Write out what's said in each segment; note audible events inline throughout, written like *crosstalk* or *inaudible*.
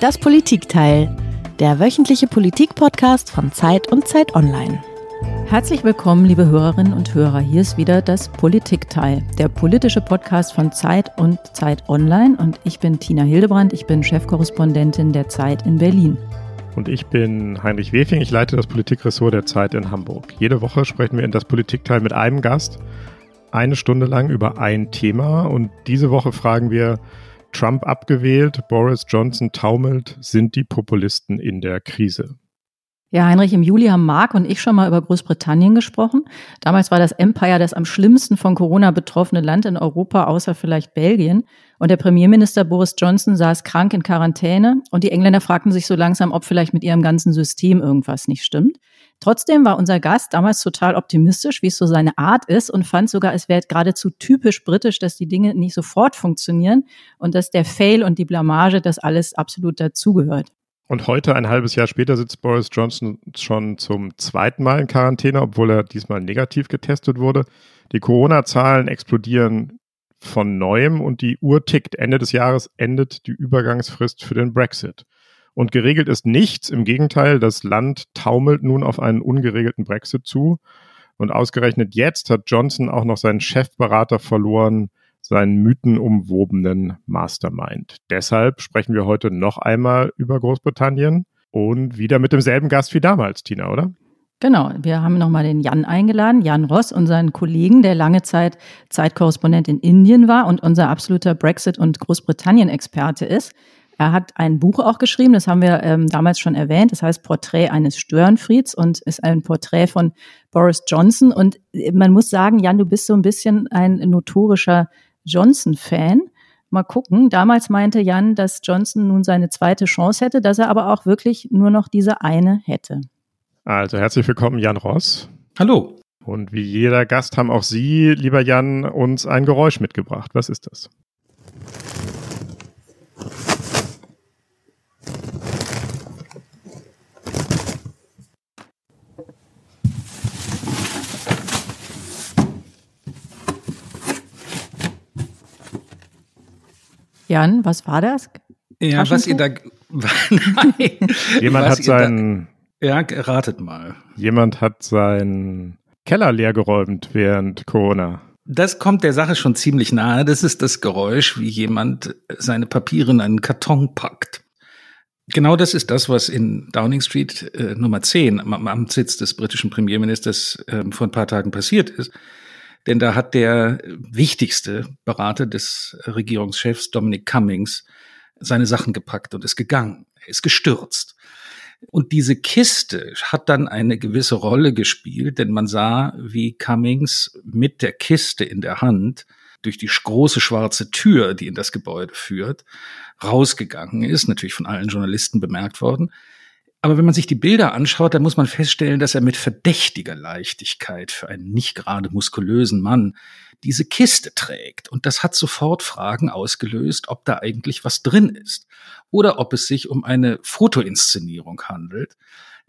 Das Politikteil, der wöchentliche Politik-Podcast von Zeit und Zeit Online. Herzlich willkommen, liebe Hörerinnen und Hörer. Hier ist wieder das Politikteil, der politische Podcast von Zeit und Zeit Online. Und ich bin Tina Hildebrand, ich bin Chefkorrespondentin der Zeit in Berlin. Und ich bin Heinrich Wefing, ich leite das Politikressort der Zeit in Hamburg. Jede Woche sprechen wir in das Politikteil mit einem Gast eine Stunde lang über ein Thema. Und diese Woche fragen wir, Trump abgewählt, Boris Johnson taumelt, sind die Populisten in der Krise? Ja, Heinrich, im Juli haben Marc und ich schon mal über Großbritannien gesprochen. Damals war das Empire das am schlimmsten von Corona betroffene Land in Europa, außer vielleicht Belgien. Und der Premierminister Boris Johnson saß krank in Quarantäne und die Engländer fragten sich so langsam, ob vielleicht mit ihrem ganzen System irgendwas nicht stimmt. Trotzdem war unser Gast damals total optimistisch, wie es so seine Art ist und fand sogar, es wäre geradezu typisch britisch, dass die Dinge nicht sofort funktionieren und dass der Fail und die Blamage, das alles absolut dazugehört. Und heute, ein halbes Jahr später, sitzt Boris Johnson schon zum zweiten Mal in Quarantäne, obwohl er diesmal negativ getestet wurde. Die Corona-Zahlen explodieren von neuem und die Uhr tickt. Ende des Jahres endet die Übergangsfrist für den Brexit. Und geregelt ist nichts. Im Gegenteil, das Land taumelt nun auf einen ungeregelten Brexit zu. Und ausgerechnet jetzt hat Johnson auch noch seinen Chefberater verloren, seinen mythenumwobenen Mastermind. Deshalb sprechen wir heute noch einmal über Großbritannien und wieder mit demselben Gast wie damals, Tina, oder? Genau, wir haben nochmal den Jan eingeladen, Jan Ross, unseren Kollegen, der lange Zeit Zeitkorrespondent in Indien war und unser absoluter Brexit- und Großbritannien-Experte ist. Er hat ein Buch auch geschrieben, das haben wir ähm, damals schon erwähnt, das heißt Porträt eines Störenfrieds und ist ein Porträt von Boris Johnson. Und äh, man muss sagen, Jan, du bist so ein bisschen ein notorischer Johnson-Fan. Mal gucken. Damals meinte Jan, dass Johnson nun seine zweite Chance hätte, dass er aber auch wirklich nur noch diese eine hätte. Also herzlich willkommen, Jan Ross. Hallo. Und wie jeder Gast haben auch Sie, lieber Jan, uns ein Geräusch mitgebracht. Was ist das? Jan, was war das? Ja, was ihr da. *laughs* Nein. Jemand was hat seinen. Ja, ratet mal. Jemand hat seinen Keller leergeräumt während Corona. Das kommt der Sache schon ziemlich nahe. Das ist das Geräusch, wie jemand seine Papiere in einen Karton packt. Genau das ist das, was in Downing Street äh, Nummer 10 am Amtssitz des britischen Premierministers äh, vor ein paar Tagen passiert ist. Denn da hat der wichtigste Berater des Regierungschefs, Dominic Cummings, seine Sachen gepackt und ist gegangen. Er ist gestürzt. Und diese Kiste hat dann eine gewisse Rolle gespielt, denn man sah, wie Cummings mit der Kiste in der Hand durch die große schwarze Tür, die in das Gebäude führt, rausgegangen ist, natürlich von allen Journalisten bemerkt worden. Aber wenn man sich die Bilder anschaut, dann muss man feststellen, dass er mit verdächtiger Leichtigkeit für einen nicht gerade muskulösen Mann diese Kiste trägt. Und das hat sofort Fragen ausgelöst, ob da eigentlich was drin ist. Oder ob es sich um eine Fotoinszenierung handelt,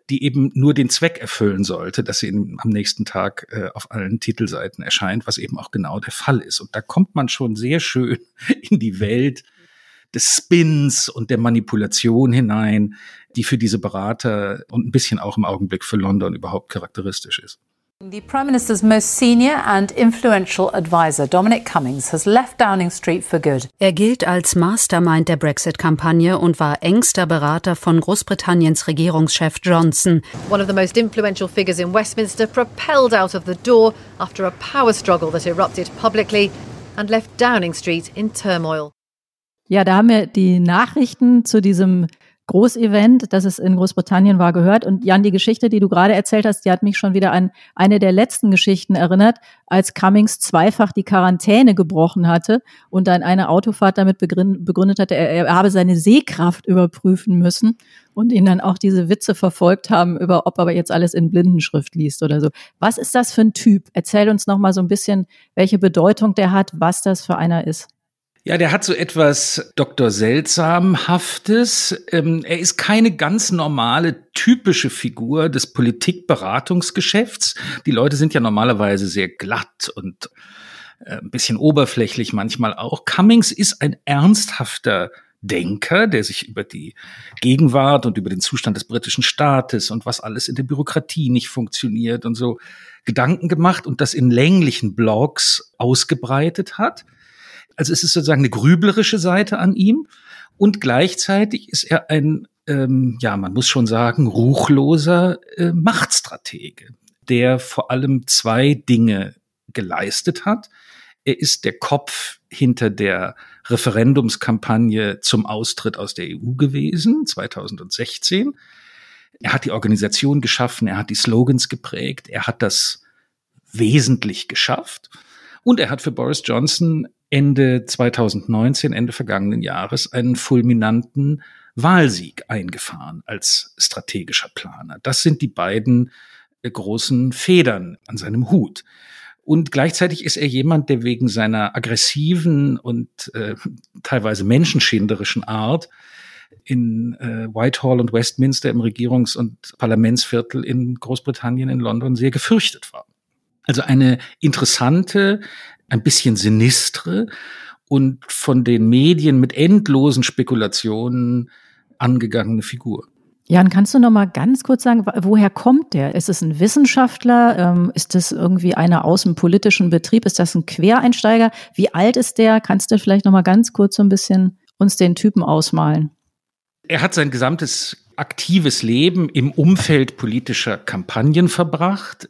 die eben nur den Zweck erfüllen sollte, dass sie am nächsten Tag äh, auf allen Titelseiten erscheint, was eben auch genau der Fall ist. Und da kommt man schon sehr schön in die Welt des Spins und der Manipulation hinein, die für diese Berater und ein bisschen auch im Augenblick für London überhaupt charakteristisch ist. The Prime Minister's most senior and influential advisor, Dominic Cummings, has left Downing Street for good. Er gilt als Mastermind der Brexit-Kampagne und war engster Berater von Großbritanniens Regierungschef Johnson. One of the most influential figures in Westminster propelled out of the door after a power struggle that erupted publicly and left Downing Street in turmoil. Ja, da haben wir die Nachrichten zu diesem Großevent, das es in Großbritannien war, gehört. Und Jan, die Geschichte, die du gerade erzählt hast, die hat mich schon wieder an eine der letzten Geschichten erinnert, als Cummings zweifach die Quarantäne gebrochen hatte und dann eine Autofahrt damit begründet hatte, er, er habe seine Sehkraft überprüfen müssen und ihn dann auch diese Witze verfolgt haben über, ob er jetzt alles in Blindenschrift liest oder so. Was ist das für ein Typ? Erzähl uns noch mal so ein bisschen, welche Bedeutung der hat, was das für einer ist. Ja, der hat so etwas Dr. Seltsamhaftes. Ähm, er ist keine ganz normale, typische Figur des Politikberatungsgeschäfts. Die Leute sind ja normalerweise sehr glatt und äh, ein bisschen oberflächlich manchmal auch. Cummings ist ein ernsthafter Denker, der sich über die Gegenwart und über den Zustand des britischen Staates und was alles in der Bürokratie nicht funktioniert und so Gedanken gemacht und das in länglichen Blogs ausgebreitet hat. Also es ist sozusagen eine grüblerische Seite an ihm und gleichzeitig ist er ein, ähm, ja, man muss schon sagen, ruchloser äh, Machtstratege, der vor allem zwei Dinge geleistet hat. Er ist der Kopf hinter der Referendumskampagne zum Austritt aus der EU gewesen, 2016. Er hat die Organisation geschaffen, er hat die Slogans geprägt, er hat das wesentlich geschafft. Und er hat für Boris Johnson Ende 2019, Ende vergangenen Jahres, einen fulminanten Wahlsieg eingefahren als strategischer Planer. Das sind die beiden äh, großen Federn an seinem Hut. Und gleichzeitig ist er jemand, der wegen seiner aggressiven und äh, teilweise menschenschinderischen Art in äh, Whitehall und Westminster im Regierungs- und Parlamentsviertel in Großbritannien, in London sehr gefürchtet war. Also eine interessante, ein bisschen sinistre und von den Medien mit endlosen Spekulationen angegangene Figur. Jan, kannst du noch mal ganz kurz sagen, woher kommt der? Ist es ein Wissenschaftler? Ähm, ist das irgendwie einer aus dem politischen Betrieb? Ist das ein Quereinsteiger? Wie alt ist der? Kannst du vielleicht noch mal ganz kurz so ein bisschen uns den Typen ausmalen? Er hat sein gesamtes aktives Leben im Umfeld politischer Kampagnen verbracht.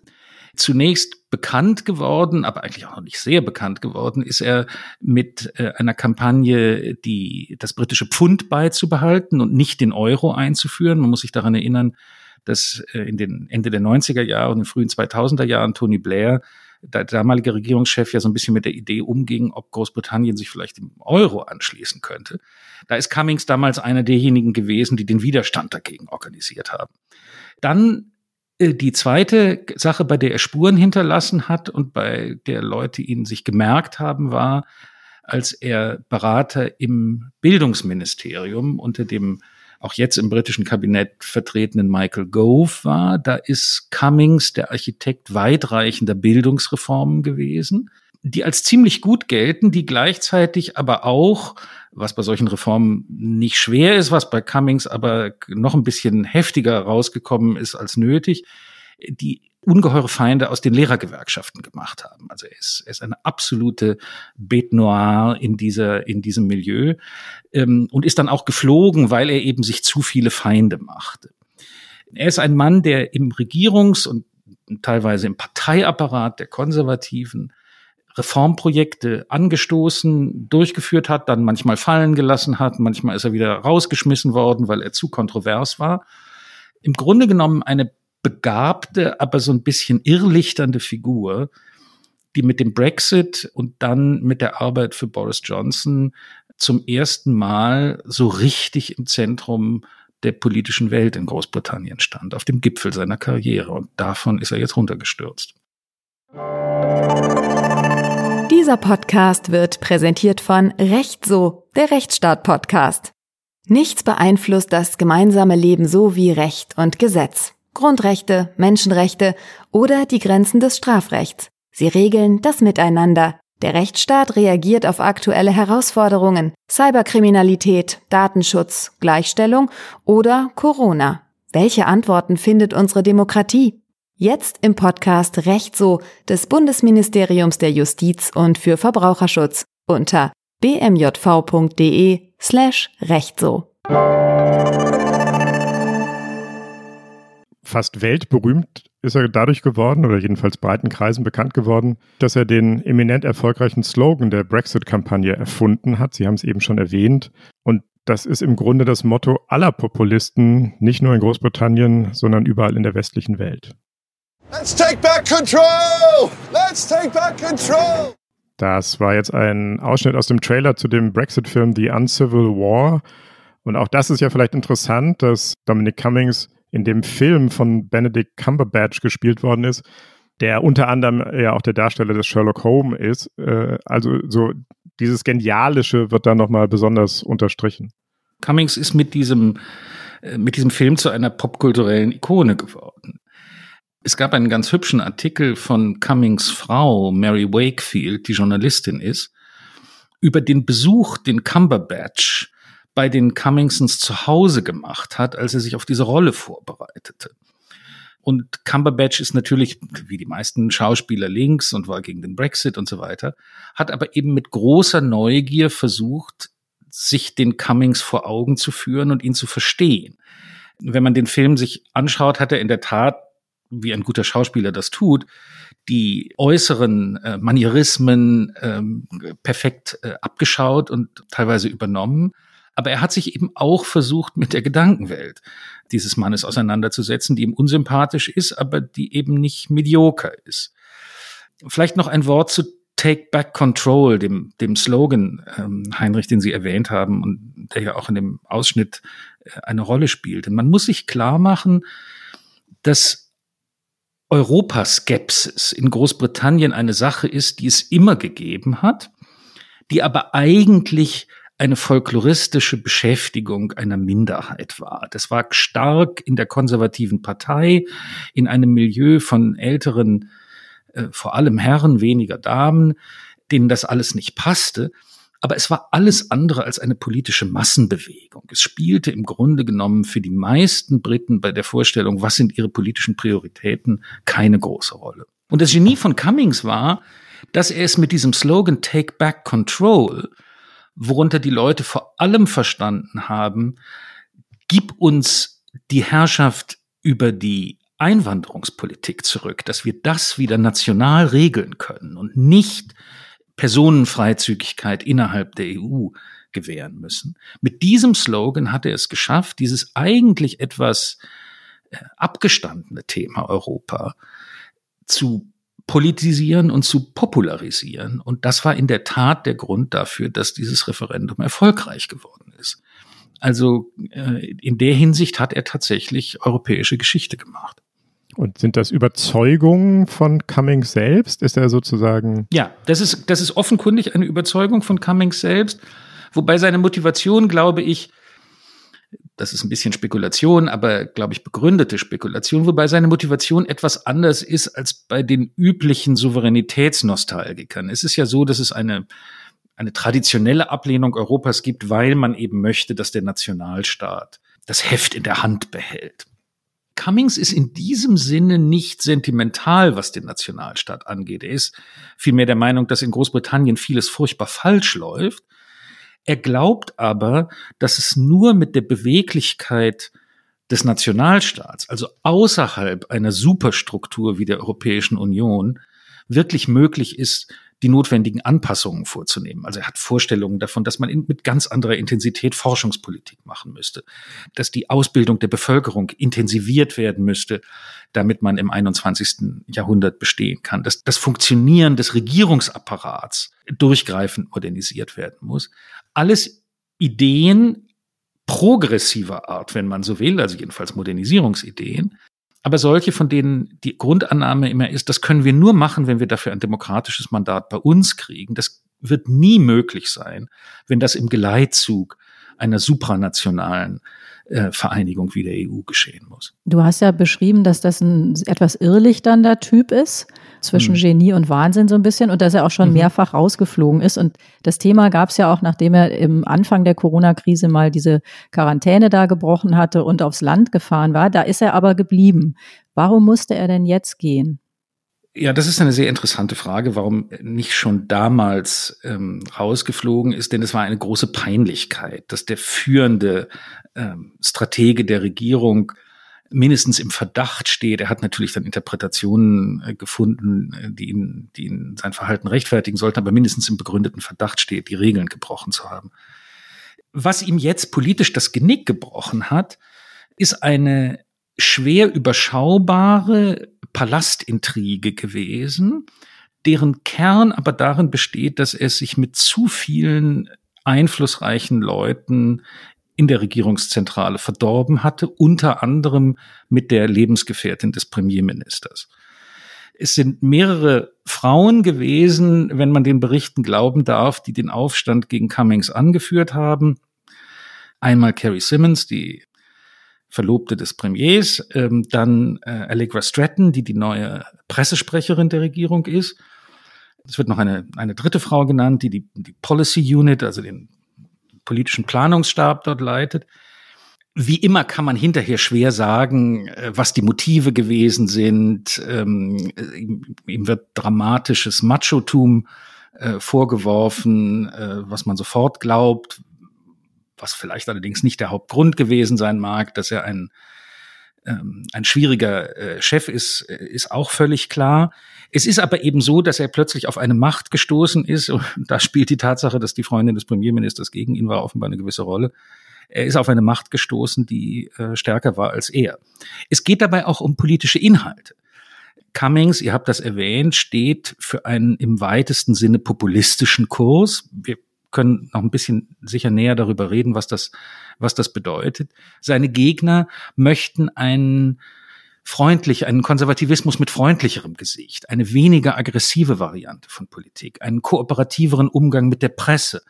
Zunächst bekannt geworden, aber eigentlich auch noch nicht sehr bekannt geworden, ist er mit äh, einer Kampagne, die das britische Pfund beizubehalten und nicht den Euro einzuführen. Man muss sich daran erinnern, dass äh, in den Ende der 90er Jahre und den frühen 2000er Jahren Tony Blair der damalige Regierungschef ja so ein bisschen mit der Idee umging, ob Großbritannien sich vielleicht dem Euro anschließen könnte. Da ist Cummings damals einer derjenigen gewesen, die den Widerstand dagegen organisiert haben. Dann die zweite Sache, bei der er Spuren hinterlassen hat und bei der Leute ihn sich gemerkt haben, war, als er Berater im Bildungsministerium unter dem auch jetzt im britischen Kabinett vertretenen Michael Gove war. Da ist Cummings der Architekt weitreichender Bildungsreformen gewesen, die als ziemlich gut gelten, die gleichzeitig aber auch was bei solchen Reformen nicht schwer ist, was bei Cummings aber noch ein bisschen heftiger rausgekommen ist als nötig, die ungeheure Feinde aus den Lehrergewerkschaften gemacht haben. Also er ist, er ist eine absolute Bête noire in dieser, in diesem Milieu ähm, und ist dann auch geflogen, weil er eben sich zu viele Feinde machte. Er ist ein Mann, der im Regierungs- und teilweise im Parteiapparat der Konservativen Reformprojekte angestoßen, durchgeführt hat, dann manchmal fallen gelassen hat, manchmal ist er wieder rausgeschmissen worden, weil er zu kontrovers war. Im Grunde genommen eine begabte, aber so ein bisschen irrlichternde Figur, die mit dem Brexit und dann mit der Arbeit für Boris Johnson zum ersten Mal so richtig im Zentrum der politischen Welt in Großbritannien stand, auf dem Gipfel seiner Karriere. Und davon ist er jetzt runtergestürzt. Dieser Podcast wird präsentiert von Recht so, der Rechtsstaat-Podcast. Nichts beeinflusst das gemeinsame Leben so wie Recht und Gesetz. Grundrechte, Menschenrechte oder die Grenzen des Strafrechts. Sie regeln das Miteinander. Der Rechtsstaat reagiert auf aktuelle Herausforderungen, Cyberkriminalität, Datenschutz, Gleichstellung oder Corona. Welche Antworten findet unsere Demokratie? Jetzt im Podcast Recht so des Bundesministeriums der Justiz und für Verbraucherschutz unter bmjv.de slash Recht so. Fast weltberühmt ist er dadurch geworden, oder jedenfalls breiten Kreisen bekannt geworden, dass er den eminent erfolgreichen Slogan der Brexit-Kampagne erfunden hat. Sie haben es eben schon erwähnt. Und das ist im Grunde das Motto aller Populisten, nicht nur in Großbritannien, sondern überall in der westlichen Welt. Let's take back control! Let's take back control! Das war jetzt ein Ausschnitt aus dem Trailer zu dem Brexit-Film The Uncivil War. Und auch das ist ja vielleicht interessant, dass Dominic Cummings in dem Film von Benedict Cumberbatch gespielt worden ist, der unter anderem ja auch der Darsteller des Sherlock Holmes ist. Äh, also so dieses Genialische wird da nochmal besonders unterstrichen. Cummings ist mit diesem, äh, mit diesem Film zu einer popkulturellen Ikone geworden. Es gab einen ganz hübschen Artikel von Cummings Frau, Mary Wakefield, die Journalistin ist, über den Besuch, den Cumberbatch bei den Cummingsons zu Hause gemacht hat, als er sich auf diese Rolle vorbereitete. Und Cumberbatch ist natürlich, wie die meisten Schauspieler links und war gegen den Brexit und so weiter, hat aber eben mit großer Neugier versucht, sich den Cummings vor Augen zu führen und ihn zu verstehen. Wenn man den Film sich anschaut, hat er in der Tat, wie ein guter Schauspieler das tut, die äußeren äh, Manierismen ähm, perfekt äh, abgeschaut und teilweise übernommen. Aber er hat sich eben auch versucht, mit der Gedankenwelt dieses Mannes auseinanderzusetzen, die ihm unsympathisch ist, aber die eben nicht medioker ist. Vielleicht noch ein Wort zu Take Back Control, dem, dem Slogan, ähm, Heinrich, den Sie erwähnt haben und der ja auch in dem Ausschnitt äh, eine Rolle spielt. Und man muss sich klar machen, dass Europaskepsis in Großbritannien eine Sache ist, die es immer gegeben hat, die aber eigentlich eine folkloristische Beschäftigung einer Minderheit war. Das war stark in der konservativen Partei, in einem Milieu von älteren, äh, vor allem Herren, weniger Damen, denen das alles nicht passte. Aber es war alles andere als eine politische Massenbewegung. Es spielte im Grunde genommen für die meisten Briten bei der Vorstellung, was sind ihre politischen Prioritäten, keine große Rolle. Und das Genie von Cummings war, dass er es mit diesem Slogan Take Back Control worunter die Leute vor allem verstanden haben, gib uns die Herrschaft über die Einwanderungspolitik zurück, dass wir das wieder national regeln können und nicht Personenfreizügigkeit innerhalb der EU gewähren müssen. Mit diesem Slogan hat er es geschafft, dieses eigentlich etwas äh, abgestandene Thema Europa zu politisieren und zu popularisieren. Und das war in der Tat der Grund dafür, dass dieses Referendum erfolgreich geworden ist. Also äh, in der Hinsicht hat er tatsächlich europäische Geschichte gemacht. Und sind das Überzeugungen von Cummings selbst? Ist er sozusagen? Ja, das ist, das ist offenkundig eine Überzeugung von Cummings selbst. Wobei seine Motivation, glaube ich, das ist ein bisschen Spekulation, aber glaube ich begründete Spekulation, wobei seine Motivation etwas anders ist als bei den üblichen Souveränitätsnostalgikern. Es ist ja so, dass es eine eine traditionelle Ablehnung Europas gibt, weil man eben möchte, dass der Nationalstaat das Heft in der Hand behält. Cummings ist in diesem Sinne nicht sentimental, was den Nationalstaat angeht. Er ist vielmehr der Meinung, dass in Großbritannien vieles furchtbar falsch läuft er glaubt aber, dass es nur mit der Beweglichkeit des Nationalstaats, also außerhalb einer Superstruktur wie der Europäischen Union, wirklich möglich ist, die notwendigen Anpassungen vorzunehmen. Also er hat Vorstellungen davon, dass man mit ganz anderer Intensität Forschungspolitik machen müsste, dass die Ausbildung der Bevölkerung intensiviert werden müsste, damit man im 21. Jahrhundert bestehen kann, dass das Funktionieren des Regierungsapparats durchgreifend modernisiert werden muss. Alles Ideen progressiver Art, wenn man so will, also jedenfalls Modernisierungsideen, aber solche, von denen die Grundannahme immer ist, das können wir nur machen, wenn wir dafür ein demokratisches Mandat bei uns kriegen. Das wird nie möglich sein, wenn das im Geleitzug einer supranationalen äh, Vereinigung wie der EU geschehen muss. Du hast ja beschrieben, dass das ein etwas irrlichternder Typ ist, zwischen mhm. Genie und Wahnsinn so ein bisschen und dass er auch schon mhm. mehrfach rausgeflogen ist. Und das Thema gab es ja auch, nachdem er im Anfang der Corona-Krise mal diese Quarantäne da gebrochen hatte und aufs Land gefahren war. Da ist er aber geblieben. Warum musste er denn jetzt gehen? Ja, das ist eine sehr interessante Frage, warum nicht schon damals ähm, rausgeflogen ist, denn es war eine große Peinlichkeit, dass der führende ähm, Stratege der Regierung mindestens im Verdacht steht. Er hat natürlich dann Interpretationen äh, gefunden, äh, die ihn, die ihn sein Verhalten rechtfertigen sollten, aber mindestens im begründeten Verdacht steht, die Regeln gebrochen zu haben. Was ihm jetzt politisch das Genick gebrochen hat, ist eine schwer überschaubare Palastintrige gewesen, deren Kern aber darin besteht, dass er sich mit zu vielen einflussreichen Leuten in der Regierungszentrale verdorben hatte, unter anderem mit der Lebensgefährtin des Premierministers. Es sind mehrere Frauen gewesen, wenn man den Berichten glauben darf, die den Aufstand gegen Cummings angeführt haben. Einmal Carrie Simmons, die Verlobte des Premiers, ähm, dann äh, Allegra Stratton, die die neue Pressesprecherin der Regierung ist. Es wird noch eine, eine dritte Frau genannt, die die, die Policy Unit, also den politischen Planungsstab dort leitet. Wie immer kann man hinterher schwer sagen, äh, was die Motive gewesen sind. Ähm, ihm wird dramatisches Machotum äh, vorgeworfen, äh, was man sofort glaubt, was vielleicht allerdings nicht der Hauptgrund gewesen sein mag, dass er ein, ähm, ein schwieriger äh, Chef ist, äh, ist auch völlig klar. Es ist aber eben so, dass er plötzlich auf eine Macht gestoßen ist. Und *laughs* da spielt die Tatsache, dass die Freundin des Premierministers gegen ihn war, offenbar eine gewisse Rolle. Er ist auf eine Macht gestoßen, die äh, stärker war als er. Es geht dabei auch um politische Inhalte. Cummings, ihr habt das erwähnt, steht für einen im weitesten Sinne populistischen Kurs. Wir können noch ein bisschen sicher näher darüber reden, was das, was das bedeutet. Seine Gegner möchten einen freundlich, einen Konservativismus mit freundlicherem Gesicht, eine weniger aggressive Variante von Politik, einen kooperativeren Umgang mit der Presse,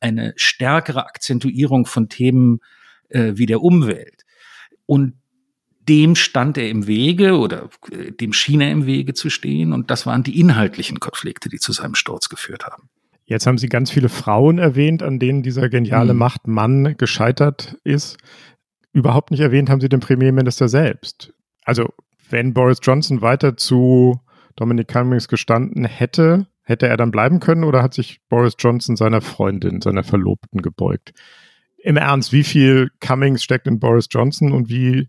eine stärkere Akzentuierung von Themen äh, wie der Umwelt. Und dem stand er im Wege oder äh, dem schien er im Wege zu stehen. Und das waren die inhaltlichen Konflikte, die zu seinem Sturz geführt haben. Jetzt haben Sie ganz viele Frauen erwähnt, an denen dieser geniale mhm. Machtmann gescheitert ist. Überhaupt nicht erwähnt haben Sie den Premierminister selbst. Also, wenn Boris Johnson weiter zu Dominic Cummings gestanden hätte, hätte er dann bleiben können oder hat sich Boris Johnson seiner Freundin, seiner Verlobten gebeugt? Im Ernst, wie viel Cummings steckt in Boris Johnson und wie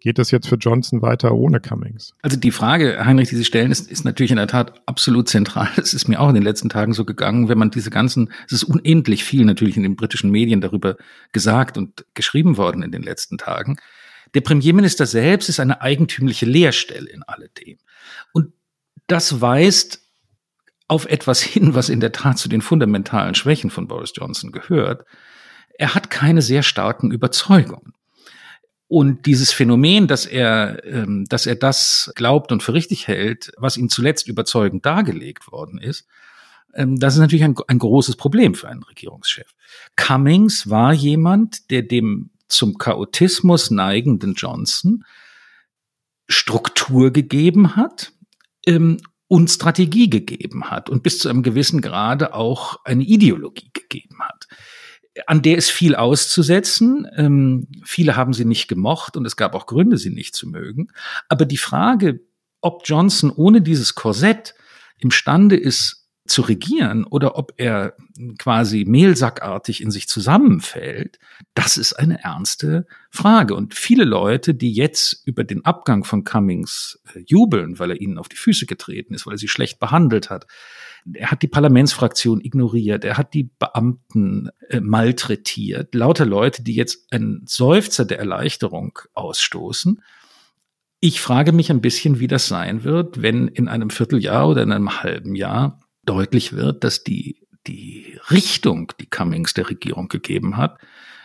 geht es jetzt für Johnson weiter ohne Cummings? Also die Frage, Heinrich, die Sie stellen, ist, ist natürlich in der Tat absolut zentral. *laughs* Es ist mir auch in den letzten Tagen so gegangen, wenn man diese ganzen, es ist unendlich viel natürlich in den britischen Medien darüber gesagt und geschrieben worden in den letzten Tagen. Der Premierminister selbst ist eine eigentümliche Leerstelle in alledem. Und das weist auf etwas hin, was in der Tat zu den fundamentalen Schwächen von Boris Johnson gehört. Er hat keine sehr starken Überzeugungen. Und dieses Phänomen, dass er, ähm, dass er das glaubt und für richtig hält, was ihm zuletzt überzeugend dargelegt worden ist, ähm, das ist natürlich ein, ein großes Problem für einen Regierungschef. Cummings war jemand, der dem zum Chaotismus neigenden Johnson Struktur gegeben hat ähm, und Strategie gegeben hat und bis zu einem gewissen Grade auch eine Ideologie gegeben hat an der ist viel auszusetzen. Ähm, viele haben sie nicht gemocht und es gab auch Gründe, sie nicht zu mögen. Aber die Frage, ob Johnson ohne dieses Korsett imstande ist zu regieren oder ob er quasi mehlsackartig in sich zusammenfällt, das ist eine ernste Frage. Und viele Leute, die jetzt über den Abgang von Cummings äh, jubeln, weil er ihnen auf die Füße getreten ist, weil er sie schlecht behandelt hat, er hat die Parlamentsfraktion ignoriert, er hat die Beamten äh, malträtiert, lauter Leute, die jetzt einen Seufzer der Erleichterung ausstoßen. Ich frage mich ein bisschen, wie das sein wird, wenn in einem Vierteljahr oder in einem halben Jahr deutlich wird, dass die, die Richtung, die Cummings der Regierung gegeben hat,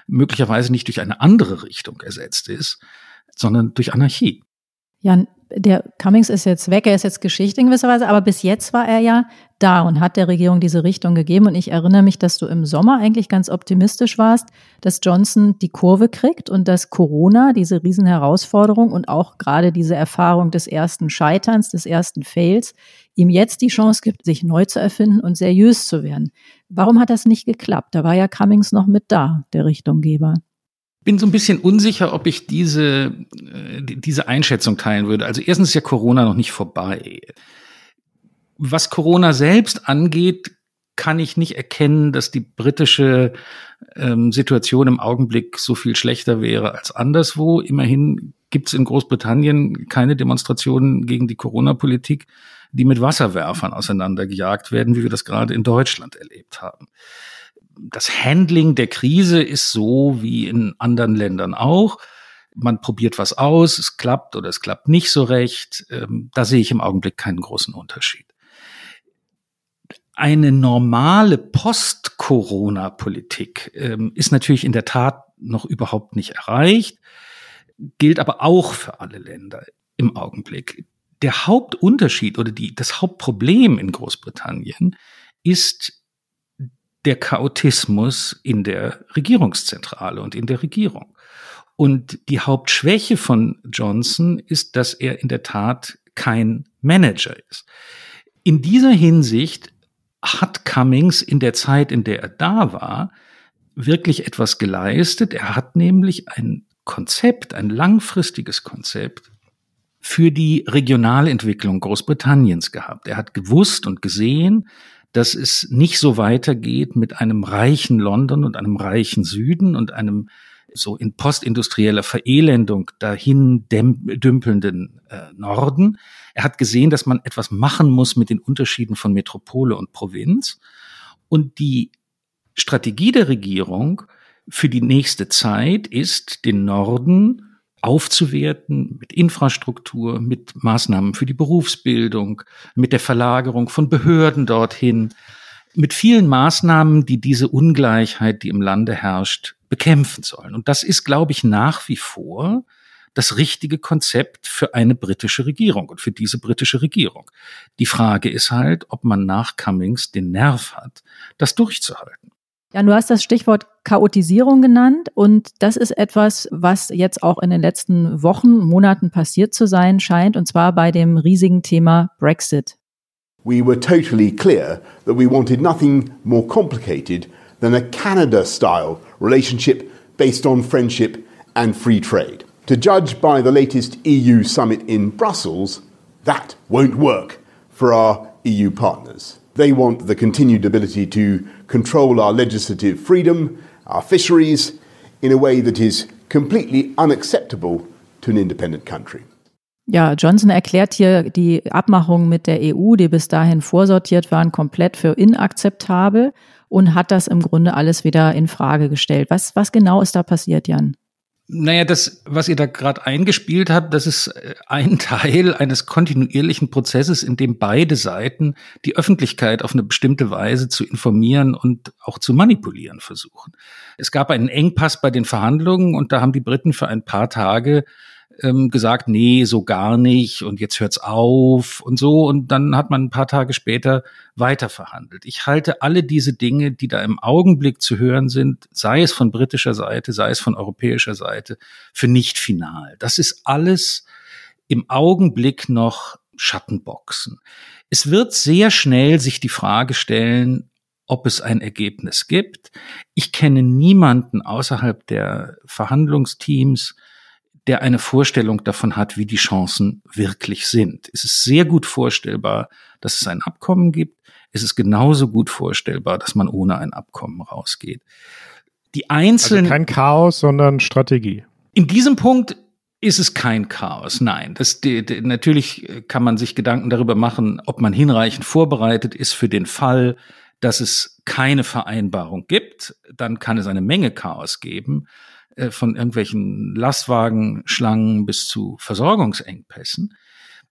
möglicherweise nicht durch eine andere Richtung ersetzt ist, sondern durch Anarchie. Jan, der Cummings ist jetzt weg, er ist jetzt Geschichte in gewisser Weise, aber bis jetzt war er ja da und hat der Regierung diese Richtung gegeben. Und ich erinnere mich, dass du im Sommer eigentlich ganz optimistisch warst, dass Johnson die Kurve kriegt und dass Corona, diese Riesenherausforderung und auch gerade diese Erfahrung des ersten Scheiterns, des ersten Fails, ihm jetzt die Chance gibt, sich neu zu erfinden und seriös zu werden. Warum hat das nicht geklappt? Da war ja Cummings noch mit da, der Richtunggeber bin so ein bisschen unsicher, ob ich diese, äh, diese Einschätzung teilen würde. Also erstens ist ja Corona noch nicht vorbei. Was Corona selbst angeht, kann ich nicht erkennen, dass die britische ähm, Situation im Augenblick so viel schlechter wäre als anderswo. Immerhin gibt es in Großbritannien keine Demonstrationen gegen die Corona-Politik, die mit Wasserwerfern auseinandergejagt werden, wie wir das gerade in Deutschland erlebt haben das Handling der Krise ist so wie in anderen Ländern auch. Man probiert was aus, es klappt oder es klappt nicht so recht. Ähm, da sehe ich im Augenblick keinen großen Unterschied. Eine normale Post-Corona-Politik ähm, ist natürlich in der Tat noch überhaupt nicht erreicht, gilt aber auch für alle Länder im Augenblick. Der Hauptunterschied oder die, das Hauptproblem in Großbritannien ist der Chaotismus in der Regierungszentrale und in der Regierung. Und die Hauptschwäche von Johnson ist, dass er in der Tat kein Manager ist. In dieser Hinsicht hat Cummings in der Zeit, in der er da war, wirklich etwas geleistet. Er hat nämlich ein Konzept, ein langfristiges Konzept für die Regionalentwicklung Großbritanniens gehabt. Er hat gewusst und gesehen, dass es nicht so weitergeht mit einem reichen London und einem reichen Süden und einem so in postindustrieller Verelendung dahin dümpelnden äh, Norden. Er hat gesehen, dass man etwas machen muss mit den Unterschieden von Metropole und Provinz. Und die Strategie der Regierung für die nächste Zeit ist, den Norden aufzuwerten mit Infrastruktur, mit Maßnahmen für die Berufsbildung, mit der Verlagerung von Behörden dorthin, mit vielen Maßnahmen, die diese Ungleichheit, die im Lande herrscht, bekämpfen sollen. Und das ist, glaube ich, nach wie vor das richtige Konzept für eine britische Regierung und für diese britische Regierung. Die Frage ist halt, ob man nach Cummings den Nerv hat, das durchzuhalten. Ja, du hast das Stichwort Chaotisierung genannt und das ist etwas, was jetzt auch in den letzten Wochen, Monaten passiert zu sein scheint und zwar bei dem riesigen Thema Brexit. We were totally clear that we wanted nothing more complicated than a Canada-style relationship based on friendship and free trade. To judge by the latest EU summit in Brussels, that won't work for our EU partners. They want the continued ability to control our legislative freedom, our fisheries, in a way that is completely unacceptable to an independent country. Ja, Johnson erklärt hier die Abmachungen mit der EU, die bis dahin vorsortiert waren, komplett für inakzeptabel und hat das im Grunde alles wieder in Frage gestellt. Was, was genau ist da passiert, Jan? Naja, das, was ihr da gerade eingespielt habt, das ist äh, ein *laughs* Teil eines kontinuierlichen Prozesses, in dem beide Seiten die Öffentlichkeit auf eine bestimmte Weise zu informieren und auch zu manipulieren versuchen. Es gab einen Engpass bei den Verhandlungen und da haben die Briten für ein paar Tage ähm, gesagt, nee, so gar nicht und jetzt hört's auf und so und dann hat man ein paar Tage später weiter verhandelt. Ich halte alle diese Dinge, die da im Augenblick zu hören sind, sei es von britischer Seite, sei es von europäischer Seite, für nicht final. Das ist alles im Augenblick noch Schattenboxen. Es wird sehr schnell sich die Frage stellen, ob es ein Ergebnis gibt. Ich kenne niemanden außerhalb der Verhandlungsteams, der eine Vorstellung davon hat, wie die Chancen wirklich sind. Es ist sehr gut vorstellbar, dass es ein Abkommen gibt. Es ist genauso gut vorstellbar, dass man ohne ein Abkommen rausgeht. Die einzelnen. Also kein Chaos, sondern Strategie. In diesem Punkt ist es kein Chaos. Nein, das, die, die, natürlich kann man sich Gedanken darüber machen, ob man hinreichend vorbereitet ist für den Fall, dass es keine Vereinbarung gibt. Dann kann es eine Menge Chaos geben. Äh, von irgendwelchen Lastwagenschlangen bis zu Versorgungsengpässen.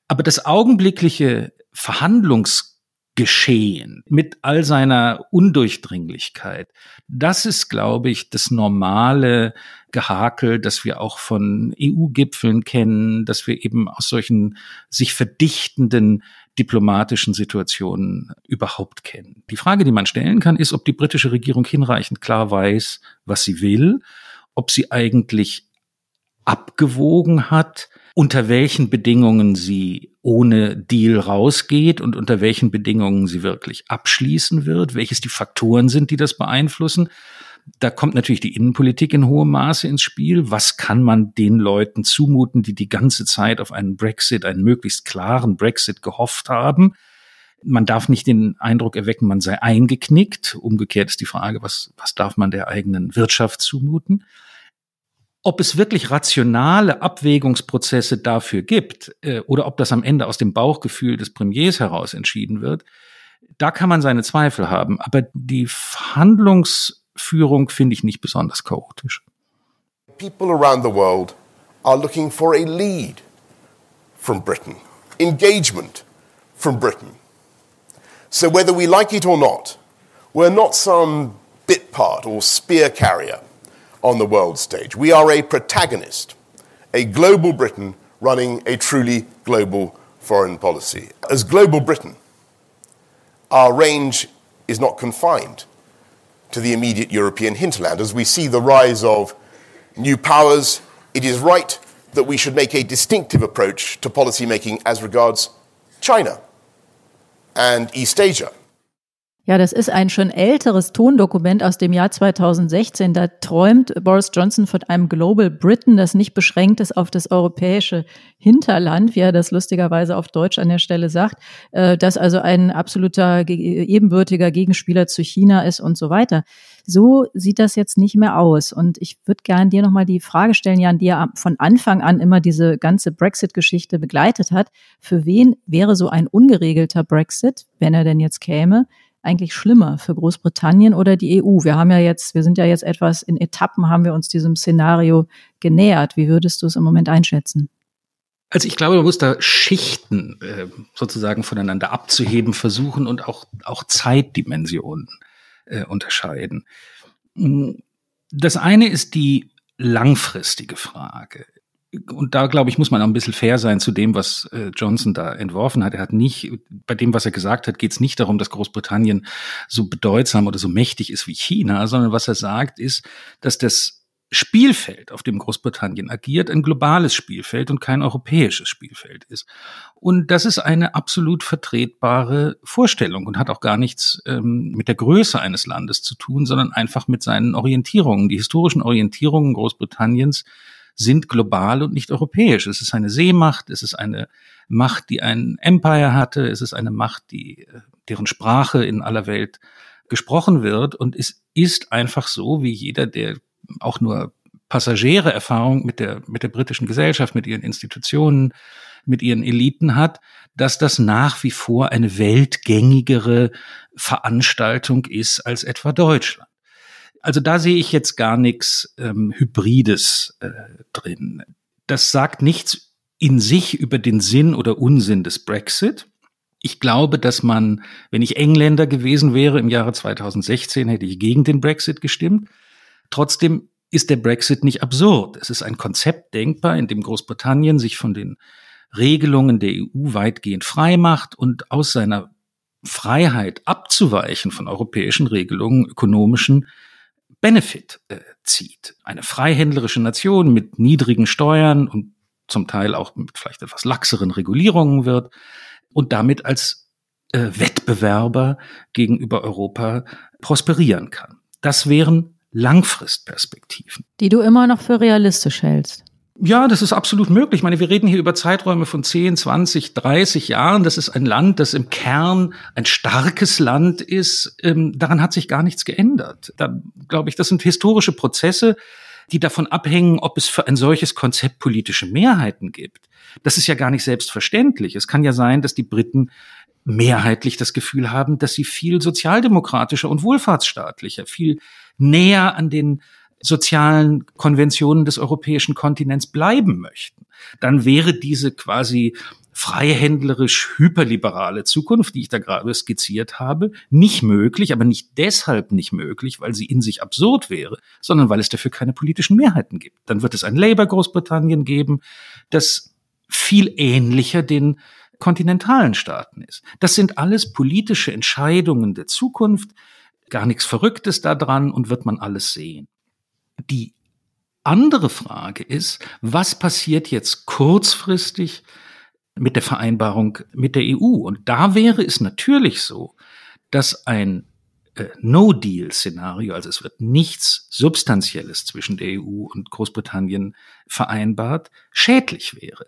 Aber das augenblickliche Verhandlungsgeschehen mit all seiner Undurchdringlichkeit, das ist, glaube ich, das normale Gehakel, das wir auch von EU-Gipfeln kennen, dass wir eben aus solchen sich verdichtenden diplomatischen Situationen überhaupt kennen. Die Frage, die man stellen kann, ist, ob die britische Regierung hinreichend klar weiß, was sie will ob sie eigentlich abgewogen hat, unter welchen Bedingungen sie ohne Deal rausgeht und unter welchen Bedingungen sie wirklich abschließen wird, welches die Faktoren sind, die das beeinflussen. Da kommt natürlich die Innenpolitik in hohem Maße ins Spiel. Was kann man den Leuten zumuten, die die ganze Zeit auf einen Brexit, einen möglichst klaren Brexit gehofft haben? Man darf nicht den Eindruck erwecken, man sei eingeknickt. Umgekehrt ist die Frage, was, was darf man der eigenen Wirtschaft zumuten? Ob es wirklich rationale Abwägungsprozesse dafür gibt äh, oder ob das am Ende aus dem Bauchgefühl des Premiers heraus entschieden wird, da kann man seine Zweifel haben. Aber die Verhandlungsführung finde ich nicht besonders chaotisch. People around the world are looking for a lead from Britain, engagement from Britain. So, whether we like it or not, we're not some bit part or spear carrier on the world stage. We are a protagonist, a global Britain running a truly global foreign policy. As global Britain, our range is not confined to the immediate European hinterland. As we see the rise of new powers, it is right that we should make a distinctive approach to policy making as regards China and East Asia. Ja, das ist ein schon älteres Tondokument aus dem Jahr 2016. Da träumt Boris Johnson von einem Global Britain, das nicht beschränkt ist auf das europäische Hinterland, wie er das lustigerweise auf Deutsch an der Stelle sagt, äh, das also ein absoluter ebenbürtiger Gegenspieler zu China ist und so weiter. So sieht das jetzt nicht mehr aus. Und ich würde gerne dir nochmal die Frage stellen, Jan, die ja von Anfang an immer diese ganze Brexit-Geschichte begleitet hat. Für wen wäre so ein ungeregelter Brexit, wenn er denn jetzt käme, eigentlich schlimmer für Großbritannien oder die EU? Wir haben ja jetzt, wir sind ja jetzt etwas in Etappen, haben wir uns diesem Szenario genähert. Wie würdest du es im Moment einschätzen? Also ich glaube, man muss da Schichten äh, sozusagen voneinander abzuheben versuchen und auch, auch Zeitdimensionen äh, unterscheiden. Das eine ist die langfristige Frage und da glaube ich, muss man auch ein bisschen fair sein zu dem, was äh, Johnson da entworfen hat. Er hat nicht, bei dem, was er gesagt hat, geht es nicht darum, dass Großbritannien so bedeutsam oder so mächtig ist wie China, sondern was er sagt, ist, dass das Spielfeld, auf dem Großbritannien agiert, ein globales Spielfeld und kein europäisches Spielfeld ist. Und das ist eine absolut vertretbare Vorstellung und hat auch gar nichts ähm, mit der Größe eines Landes zu tun, sondern einfach mit seinen Orientierungen. Die historischen Orientierungen Großbritanniens sind global und nicht europäisch. Es ist eine Seemacht, es ist eine Macht, die ein Empire hatte, es ist eine Macht, die, äh, deren Sprache in aller Welt gesprochen wird. Und es ist einfach so, wie jeder, der auch nur passagiere Erfahrung mit der, mit der britischen Gesellschaft, mit ihren Institutionen, mit ihren Eliten hat, dass das nach wie vor eine weltgängigere Veranstaltung ist als etwa Deutschland. Also da sehe ich jetzt gar nichts ähm, Hybrides äh, drin. Das sagt nichts in sich über den Sinn oder Unsinn des Brexit. Ich glaube, dass man, wenn ich Engländer gewesen wäre im Jahre 2016, hätte ich gegen den Brexit gestimmt. Trotzdem ist der Brexit nicht absurd. Es ist ein Konzept denkbar, in dem Großbritannien sich von den Regelungen der EU weitgehend frei macht und aus seiner Freiheit abzuweichen von europäischen Regelungen, ökonomischen, Benefit äh, zieht. Eine freihändlerische Nation mit niedrigen Steuern und zum Teil auch mit vielleicht etwas laxeren Regulierungen wird und damit als äh, Wettbewerber gegenüber Europa prosperieren kann. Das wären Langfristperspektiven. Die du immer noch für realistisch hältst. Ja, das ist absolut möglich. Ich meine, wir reden hier über Zeiträume von 10, 20, 30 Jahren. Das ist ein Land, das im Kern ein starkes Land ist. Ähm, daran hat sich gar nichts geändert. Da glaube ich, das sind historische Prozesse, die davon abhängen, ob es für ein solches Konzept politische Mehrheiten gibt. Das ist ja gar nicht selbstverständlich. Es kann ja sein, dass die Briten mehrheitlich das Gefühl haben, dass sie viel sozialdemokratischer und wohlfahrtsstaatlicher, viel näher an den sozialen Konventionen des europäischen Kontinents bleiben möchten, dann wäre diese quasi freihändlerisch hyperliberale Zukunft, die ich da gerade skizziert habe, nicht möglich, aber nicht deshalb nicht möglich, weil sie in sich absurd wäre, sondern weil es dafür keine politischen Mehrheiten gibt. Dann wird es ein Labour Großbritannien geben, das viel ähnlicher den kontinentalen Staaten ist. Das sind alles politische Entscheidungen der Zukunft, gar nichts Verrücktes daran und wird man alles sehen. Die andere Frage ist, was passiert jetzt kurzfristig mit der Vereinbarung mit der EU? Und da wäre es natürlich so, dass ein äh, No-Deal-Szenario, also es wird nichts Substanzielles zwischen der EU und Großbritannien vereinbart, schädlich wäre.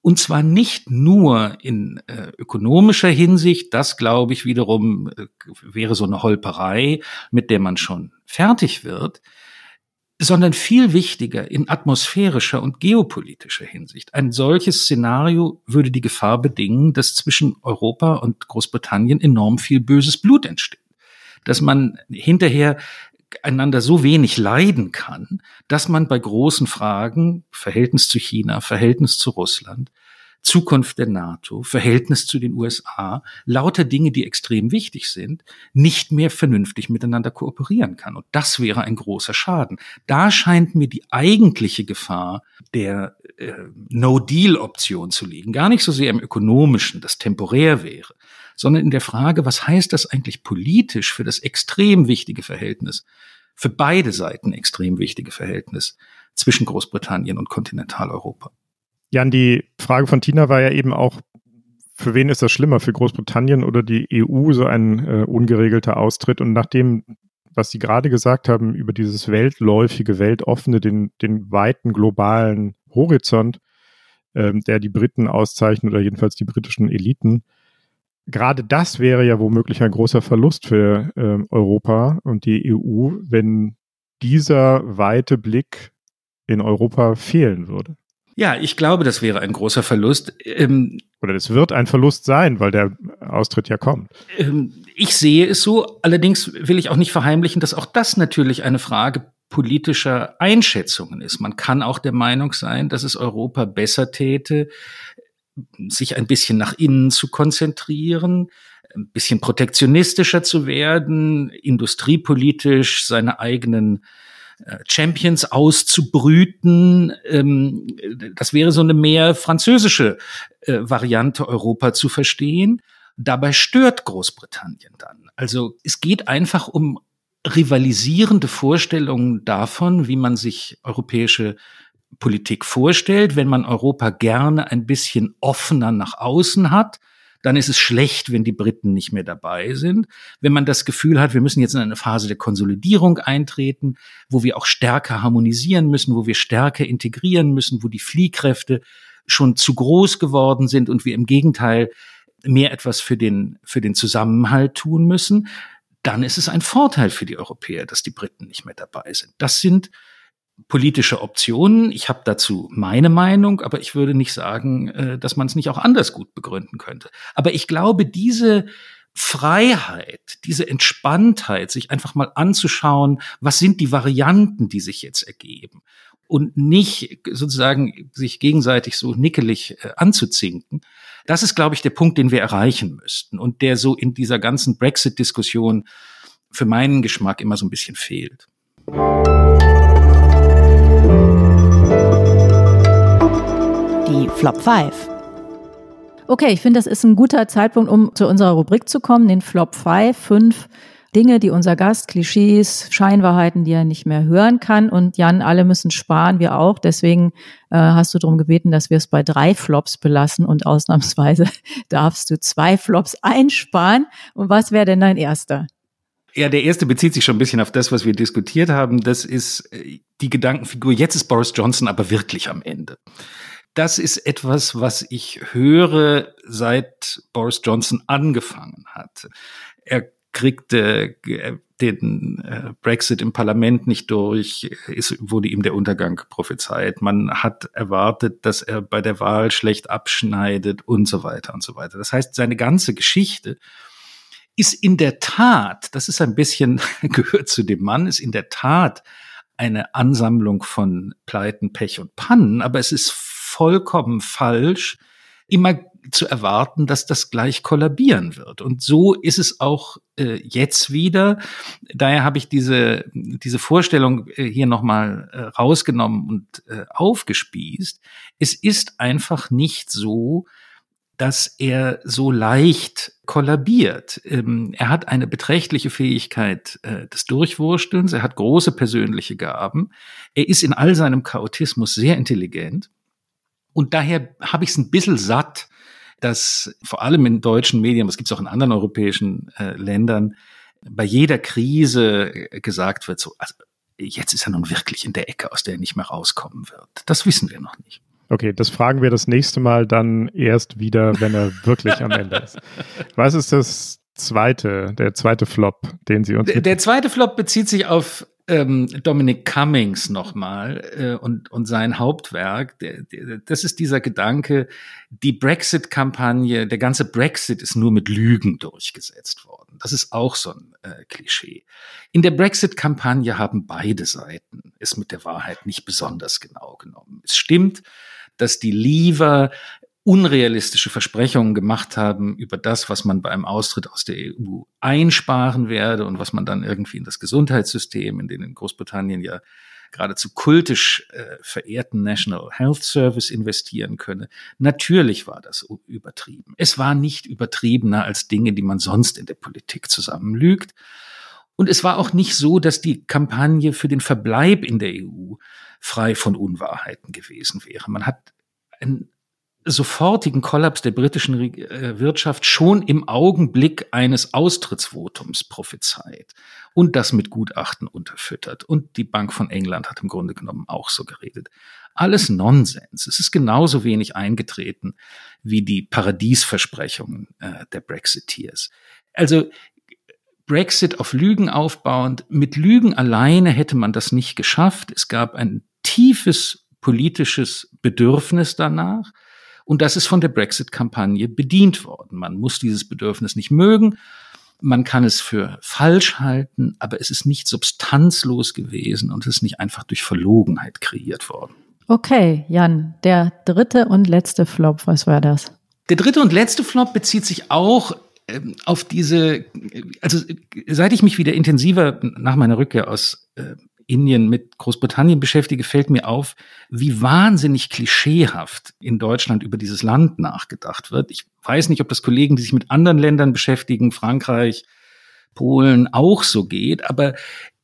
Und zwar nicht nur in äh, ökonomischer Hinsicht, das glaube ich wiederum äh, wäre so eine Holperei, mit der man schon fertig wird, sondern viel wichtiger in atmosphärischer und geopolitischer Hinsicht. Ein solches Szenario würde die Gefahr bedingen, dass zwischen Europa und Großbritannien enorm viel böses Blut entsteht. Dass man hinterher einander so wenig leiden kann, dass man bei großen Fragen, Verhältnis zu China, Verhältnis zu Russland, Zukunft der NATO, Verhältnis zu den USA, lauter Dinge, die extrem wichtig sind, nicht mehr vernünftig miteinander kooperieren kann. Und das wäre ein großer Schaden. Da scheint mir die eigentliche Gefahr der äh, No-Deal-Option zu liegen. Gar nicht so sehr im ökonomischen, das temporär wäre, sondern in der Frage, was heißt das eigentlich politisch für das extrem wichtige Verhältnis, für beide Seiten extrem wichtige Verhältnis zwischen Großbritannien und Kontinentaleuropa. Jan, die Frage von Tina war ja eben auch, für wen ist das schlimmer, für Großbritannien oder die EU, so ein äh, ungeregelter Austritt? Und nachdem, was Sie gerade gesagt haben, über dieses weltläufige, weltoffene, den, den weiten globalen Horizont, ähm, der die Briten auszeichnet oder jedenfalls die britischen Eliten, gerade das wäre ja womöglich ein großer Verlust für ähm, Europa und die EU, wenn dieser weite Blick in Europa fehlen würde. Ja, ich glaube, das wäre ein großer Verlust. Ähm, Oder das wird ein Verlust sein, weil der Austritt ja kommt. Ähm, ich sehe es so. Allerdings will ich auch nicht verheimlichen, dass auch das natürlich eine Frage politischer Einschätzungen ist. Man kann auch der Meinung sein, dass es Europa besser täte, sich ein bisschen nach innen zu konzentrieren, ein bisschen protektionistischer zu werden, industriepolitisch seine eigenen Champions auszubrüten. Ähm, das wäre so eine mehr französische äh, Variante, Europa zu verstehen. Dabei stört Großbritannien dann. Also es geht einfach um rivalisierende Vorstellungen davon, wie man sich europäische Politik vorstellt, wenn man Europa gerne ein bisschen offener nach außen hat, dann ist es schlecht, wenn die Briten nicht mehr dabei sind. Wenn man das Gefühl hat, wir müssen jetzt in eine Phase der Konsolidierung eintreten, wo wir auch stärker harmonisieren müssen, wo wir stärker integrieren müssen, wo die Fliehkräfte schon zu groß geworden sind und wir im Gegenteil mehr etwas für den, für den Zusammenhalt tun müssen, dann ist es ein Vorteil für die Europäer, dass die Briten nicht mehr dabei sind. Das sind politische Optionen. Ich habe dazu meine Meinung, aber ich würde nicht sagen, äh, dass man es nicht auch anders gut begründen könnte. Aber ich glaube, diese Freiheit, diese Entspanntheit, sich einfach mal anzuschauen, was sind die Varianten, die sich jetzt ergeben und nicht sozusagen sich gegenseitig so nickelig äh, anzuzinken. Das ist, glaube ich, der Punkt, den wir erreichen müssten und der so in dieser ganzen Brexit-Diskussion für meinen Geschmack immer so ein bisschen fehlt. Die Flop 5. Okay, ich finde, das ist ein guter Zeitpunkt, um zu unserer Rubrik zu kommen, den Flop 5. Fünf Dinge, die unser Gast, Klischees, Scheinwahrheiten, die er nicht mehr hören kann. Und Jan, alle müssen sparen, wir auch. Deswegen äh, hast du darum gebeten, dass wir es bei drei Flops belassen und ausnahmsweise *laughs* darfst du zwei Flops einsparen. Und was wäre denn dein erster? Ja, der erste bezieht sich schon ein bisschen auf das, was wir diskutiert haben. Das ist äh, die Gedankenfigur. Jetzt ist Boris Johnson aber wirklich am Ende. Das ist etwas, was ich höre, seit Boris Johnson angefangen hat. Er kriegte äh, den äh, Brexit im Parlament nicht durch, ist, wurde ihm der Untergang prophezeit. Man hat erwartet, dass er bei der Wahl schlecht abschneidet und so weiter und so weiter. Das heißt, seine ganze Geschichte ist in der Tat, das ist ein bisschen, *laughs* gehört zu dem Mann, ist in der Tat eine Ansammlung von Pleiten, Pech und Pannen, aber es ist vollkommen falsch, immer zu erwarten, dass das gleich kollabieren wird. Und so ist es auch äh, jetzt wieder. Daher habe ich diese, diese Vorstellung äh, hier nochmal äh, rausgenommen und äh, aufgespießt. Es ist einfach nicht so, dass er so leicht kollabiert. Ähm, er hat eine beträchtliche Fähigkeit äh, des Durchwurstelns, er hat große persönliche Gaben, er ist in all seinem Chaotismus sehr intelligent und daher habe ich es ein bisschen satt, dass vor allem in deutschen Medien, was gibt es auch in anderen europäischen äh, Ländern, bei jeder Krise äh, gesagt wird, so, also jetzt ist er nun wirklich in der Ecke, aus der er nicht mehr rauskommen wird. Das wissen wir noch nicht. Okay, das fragen wir das nächste Mal dann erst wieder, wenn er wirklich am Ende ist. *laughs* Was ist das zweite, der zweite Flop, den Sie uns. Der, der zweite Flop bezieht sich auf ähm, Dominic Cummings nochmal äh, und, und sein Hauptwerk. Der, der, das ist dieser Gedanke, die Brexit-Kampagne, der ganze Brexit ist nur mit Lügen durchgesetzt worden. Das ist auch so ein äh, Klischee. In der Brexit-Kampagne haben beide Seiten es mit der Wahrheit nicht besonders genau genommen. Es stimmt, dass die Leaver unrealistische Versprechungen gemacht haben über das, was man beim Austritt aus der EU einsparen werde und was man dann irgendwie in das Gesundheitssystem, in den in Großbritannien ja geradezu kultisch äh, verehrten National Health Service investieren könne. Natürlich war das übertrieben. Es war nicht übertriebener als Dinge, die man sonst in der Politik zusammenlügt. Und es war auch nicht so, dass die Kampagne für den Verbleib in der EU frei von Unwahrheiten gewesen wäre. Man hat ein sofortigen Kollaps der britischen äh, Wirtschaft schon im Augenblick eines Austrittsvotums prophezeit und das mit Gutachten unterfüttert. Und die Bank von England hat im Grunde genommen auch so geredet. Alles Nonsens. Es ist genauso wenig eingetreten wie die Paradiesversprechungen äh, der Brexiteers. Also Brexit auf Lügen aufbauend. Mit Lügen alleine hätte man das nicht geschafft. Es gab ein tiefes politisches Bedürfnis danach. Und das ist von der Brexit-Kampagne bedient worden. Man muss dieses Bedürfnis nicht mögen. Man kann es für falsch halten, aber es ist nicht substanzlos gewesen und es ist nicht einfach durch Verlogenheit kreiert worden. Okay, Jan, der dritte und letzte Flop, was war das? Der dritte und letzte Flop bezieht sich auch ähm, auf diese, also seit ich mich wieder intensiver nach meiner Rückkehr aus äh, Indien mit Großbritannien beschäftige, fällt mir auf, wie wahnsinnig klischeehaft in Deutschland über dieses Land nachgedacht wird. Ich weiß nicht, ob das Kollegen, die sich mit anderen Ländern beschäftigen, Frankreich, Polen auch so geht, aber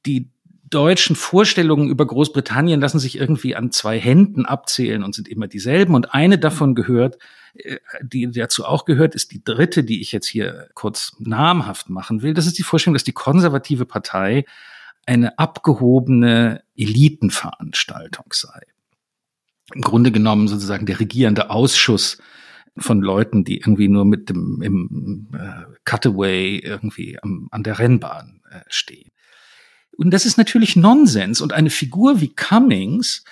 die deutschen Vorstellungen über Großbritannien lassen sich irgendwie an zwei Händen abzählen und sind immer dieselben. Und eine davon gehört, äh, die dazu auch gehört, ist die dritte, die ich jetzt hier kurz namhaft machen will. Das ist die Vorstellung, dass die konservative Partei eine abgehobene Elitenveranstaltung sei. Im Grunde genommen sozusagen der regierende Ausschuss von Leuten, die irgendwie nur mit dem im äh, Cutaway irgendwie am, an der Rennbahn äh, stehen. Und das ist natürlich Nonsens. Und eine Figur wie Cummings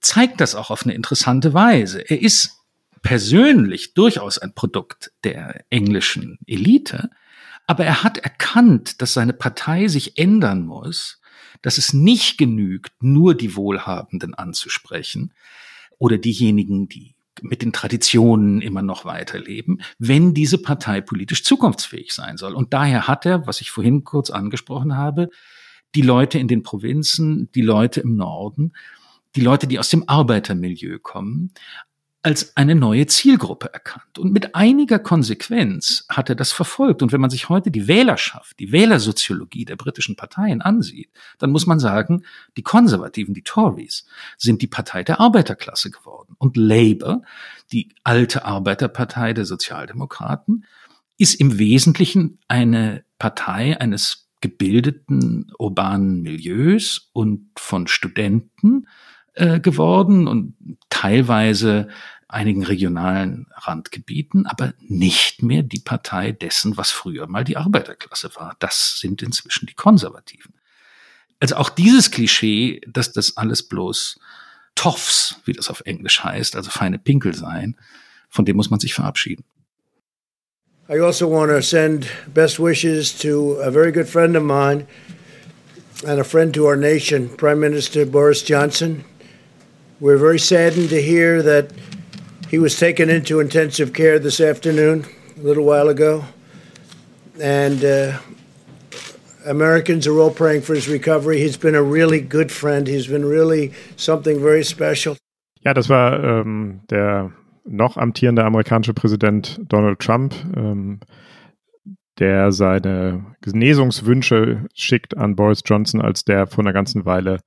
zeigt das auch auf eine interessante Weise. Er ist persönlich durchaus ein Produkt der englischen Elite, aber er hat erkannt, dass seine Partei sich ändern muss, dass es nicht genügt, nur die Wohlhabenden anzusprechen oder diejenigen, die mit den Traditionen immer noch weiterleben, wenn diese Partei politisch zukunftsfähig sein soll. Und daher hat er, was ich vorhin kurz angesprochen habe, die Leute in den Provinzen, die Leute im Norden, die Leute, die aus dem Arbeitermilieu kommen, als eine neue Zielgruppe erkannt. Und mit einiger Konsequenz hat er das verfolgt. Und wenn man sich heute die Wählerschaft, die Wählersoziologie der britischen Parteien ansieht, dann muss man sagen, die Konservativen, die Tories, sind die Partei der Arbeiterklasse geworden. Und Labour, die alte Arbeiterpartei der Sozialdemokraten, ist im Wesentlichen eine Partei eines gebildeten urbanen Milieus und von Studenten äh, geworden und teilweise einigen regionalen Randgebieten, aber nicht mehr die Partei dessen, was früher mal die Arbeiterklasse war. Das sind inzwischen die Konservativen. Also auch dieses Klischee, dass das alles bloß Toffs, wie das auf Englisch heißt, also feine Pinkel seien, von dem muss man sich verabschieden. I also want to send best wishes to a very good friend of mine and a friend to our nation, Prime Minister Boris Johnson. We're very saddened to hear that He was taken into intensive care this afternoon, a little while ago. And uh, Americans are all praying for his recovery. He's been a really good friend. He's been really something very special. Ja, das war ähm, der noch amtierende amerikanische Präsident Donald Trump, ähm, der seine Genesungswünsche schickt an Boris Johnson, als der vor einer ganzen Weile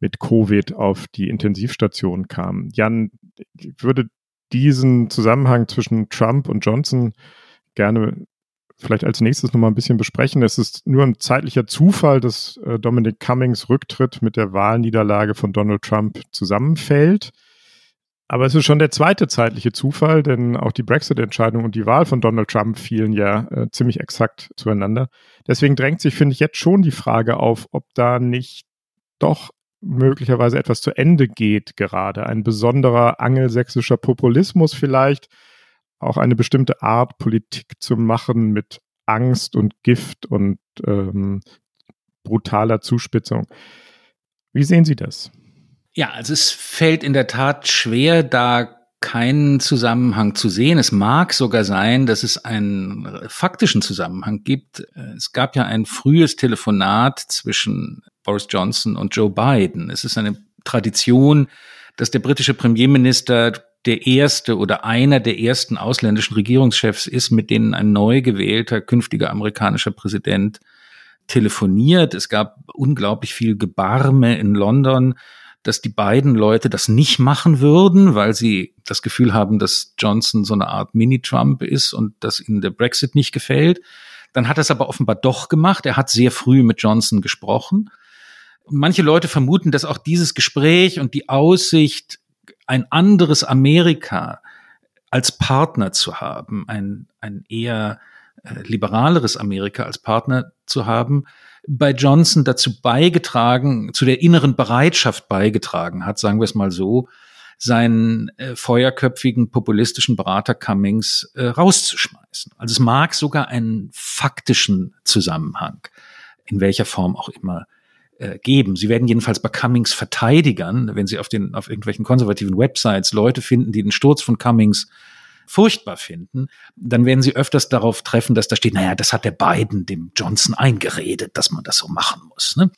mit Covid auf die Intensivstation kam. Jan, ich würde diesen Zusammenhang zwischen Trump und Johnson gerne vielleicht als nächstes nochmal ein bisschen besprechen. Es ist nur ein zeitlicher Zufall, dass äh, Dominic Cummings Rücktritt mit der Wahlniederlage von Donald Trump zusammenfällt. Aber es ist schon der zweite zeitliche Zufall, denn auch die Brexit-Entscheidung und die Wahl von Donald Trump fielen ja äh, ziemlich exakt zueinander. Deswegen drängt sich, finde ich, jetzt schon die Frage auf, ob da nicht doch möglicherweise etwas zu Ende geht gerade. Ein besonderer angelsächsischer Populismus vielleicht, auch eine bestimmte Art Politik zu machen mit Angst und Gift und ähm, brutaler Zuspitzung. Wie sehen Sie das? Ja, also es fällt in der Tat schwer, da keinen Zusammenhang zu sehen. Es mag sogar sein, dass es einen faktischen Zusammenhang gibt. Es gab ja ein frühes Telefonat zwischen Boris Johnson und Joe Biden. Es ist eine Tradition, dass der britische Premierminister der erste oder einer der ersten ausländischen Regierungschefs ist, mit denen ein neu gewählter künftiger amerikanischer Präsident telefoniert. Es gab unglaublich viel Gebarme in London dass die beiden Leute das nicht machen würden, weil sie das Gefühl haben, dass Johnson so eine Art Mini-Trump ist und dass ihnen der Brexit nicht gefällt. Dann hat er es aber offenbar doch gemacht. Er hat sehr früh mit Johnson gesprochen. Manche Leute vermuten, dass auch dieses Gespräch und die Aussicht, ein anderes Amerika als Partner zu haben, ein, ein eher äh, liberaleres Amerika als Partner zu haben, bei Johnson dazu beigetragen, zu der inneren Bereitschaft beigetragen hat, sagen wir es mal so, seinen äh, feuerköpfigen populistischen Berater Cummings äh, rauszuschmeißen. Also es mag sogar einen faktischen Zusammenhang, in welcher Form auch immer, äh, geben. Sie werden jedenfalls bei Cummings Verteidigern, wenn Sie auf den auf irgendwelchen konservativen Websites Leute finden, die den Sturz von Cummings furchtbar finden, dann werden sie öfters darauf treffen, dass da steht, naja, das hat der Biden dem Johnson eingeredet, dass man das so machen muss. Ne?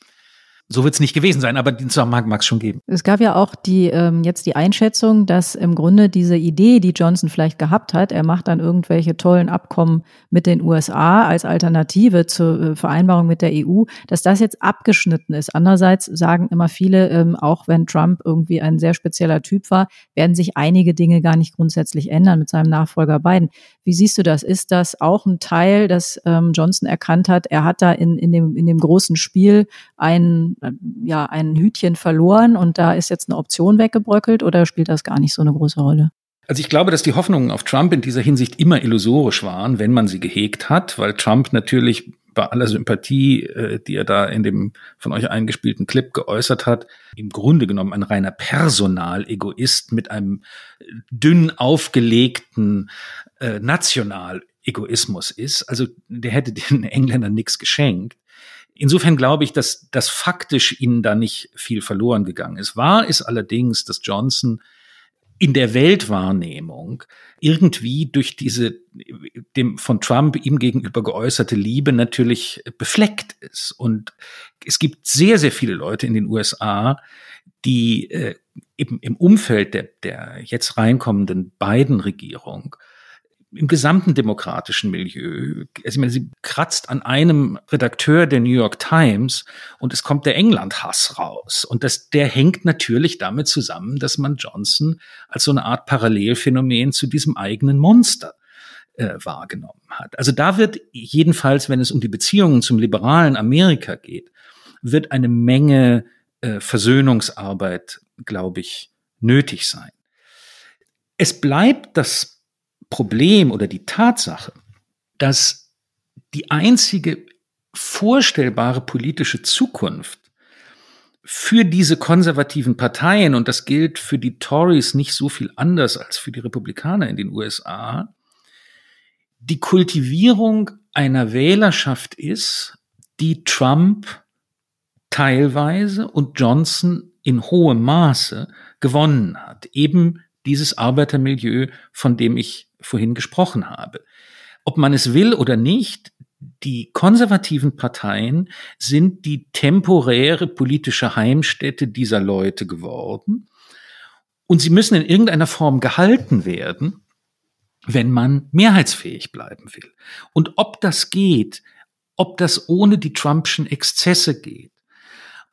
So wird es nicht gewesen sein, aber den Zusammenhang mag es schon geben. Es gab ja auch die ähm, jetzt die Einschätzung, dass im Grunde diese Idee, die Johnson vielleicht gehabt hat, er macht dann irgendwelche tollen Abkommen mit den USA als Alternative zur äh, Vereinbarung mit der EU, dass das jetzt abgeschnitten ist. Andererseits sagen immer viele, ähm, auch wenn Trump irgendwie ein sehr spezieller Typ war, werden sich einige Dinge gar nicht grundsätzlich ändern mit seinem Nachfolger Biden. Wie siehst du das? Ist das auch ein Teil, dass ähm, Johnson erkannt hat, er hat da in, in, dem, in dem großen Spiel einen ja, ein Hütchen verloren und da ist jetzt eine Option weggebröckelt oder spielt das gar nicht so eine große Rolle? Also ich glaube, dass die Hoffnungen auf Trump in dieser Hinsicht immer illusorisch waren, wenn man sie gehegt hat, weil Trump natürlich bei aller Sympathie, äh, die er da in dem von euch eingespielten Clip geäußert hat, im Grunde genommen ein reiner Personalegoist mit einem dünn aufgelegten äh, Nationalegoismus ist. Also der hätte den Engländern nichts geschenkt. Insofern glaube ich, dass das faktisch ihnen da nicht viel verloren gegangen ist. Wahr ist allerdings, dass Johnson in der Weltwahrnehmung irgendwie durch diese dem von Trump ihm gegenüber geäußerte Liebe natürlich befleckt ist. Und es gibt sehr, sehr viele Leute in den USA, die äh, eben im Umfeld der, der jetzt reinkommenden beiden Regierung im gesamten demokratischen Milieu. Also ich meine, sie kratzt an einem Redakteur der New York Times und es kommt der England-Hass raus. Und das, der hängt natürlich damit zusammen, dass man Johnson als so eine Art Parallelphänomen zu diesem eigenen Monster äh, wahrgenommen hat. Also da wird jedenfalls, wenn es um die Beziehungen zum liberalen Amerika geht, wird eine Menge äh, Versöhnungsarbeit, glaube ich, nötig sein. Es bleibt das Problem oder die Tatsache, dass die einzige vorstellbare politische Zukunft für diese konservativen Parteien, und das gilt für die Tories nicht so viel anders als für die Republikaner in den USA, die Kultivierung einer Wählerschaft ist, die Trump teilweise und Johnson in hohem Maße gewonnen hat. Eben dieses Arbeitermilieu, von dem ich vorhin gesprochen habe. Ob man es will oder nicht, die konservativen Parteien sind die temporäre politische Heimstätte dieser Leute geworden. Und sie müssen in irgendeiner Form gehalten werden, wenn man mehrheitsfähig bleiben will. Und ob das geht, ob das ohne die Trumpschen Exzesse geht,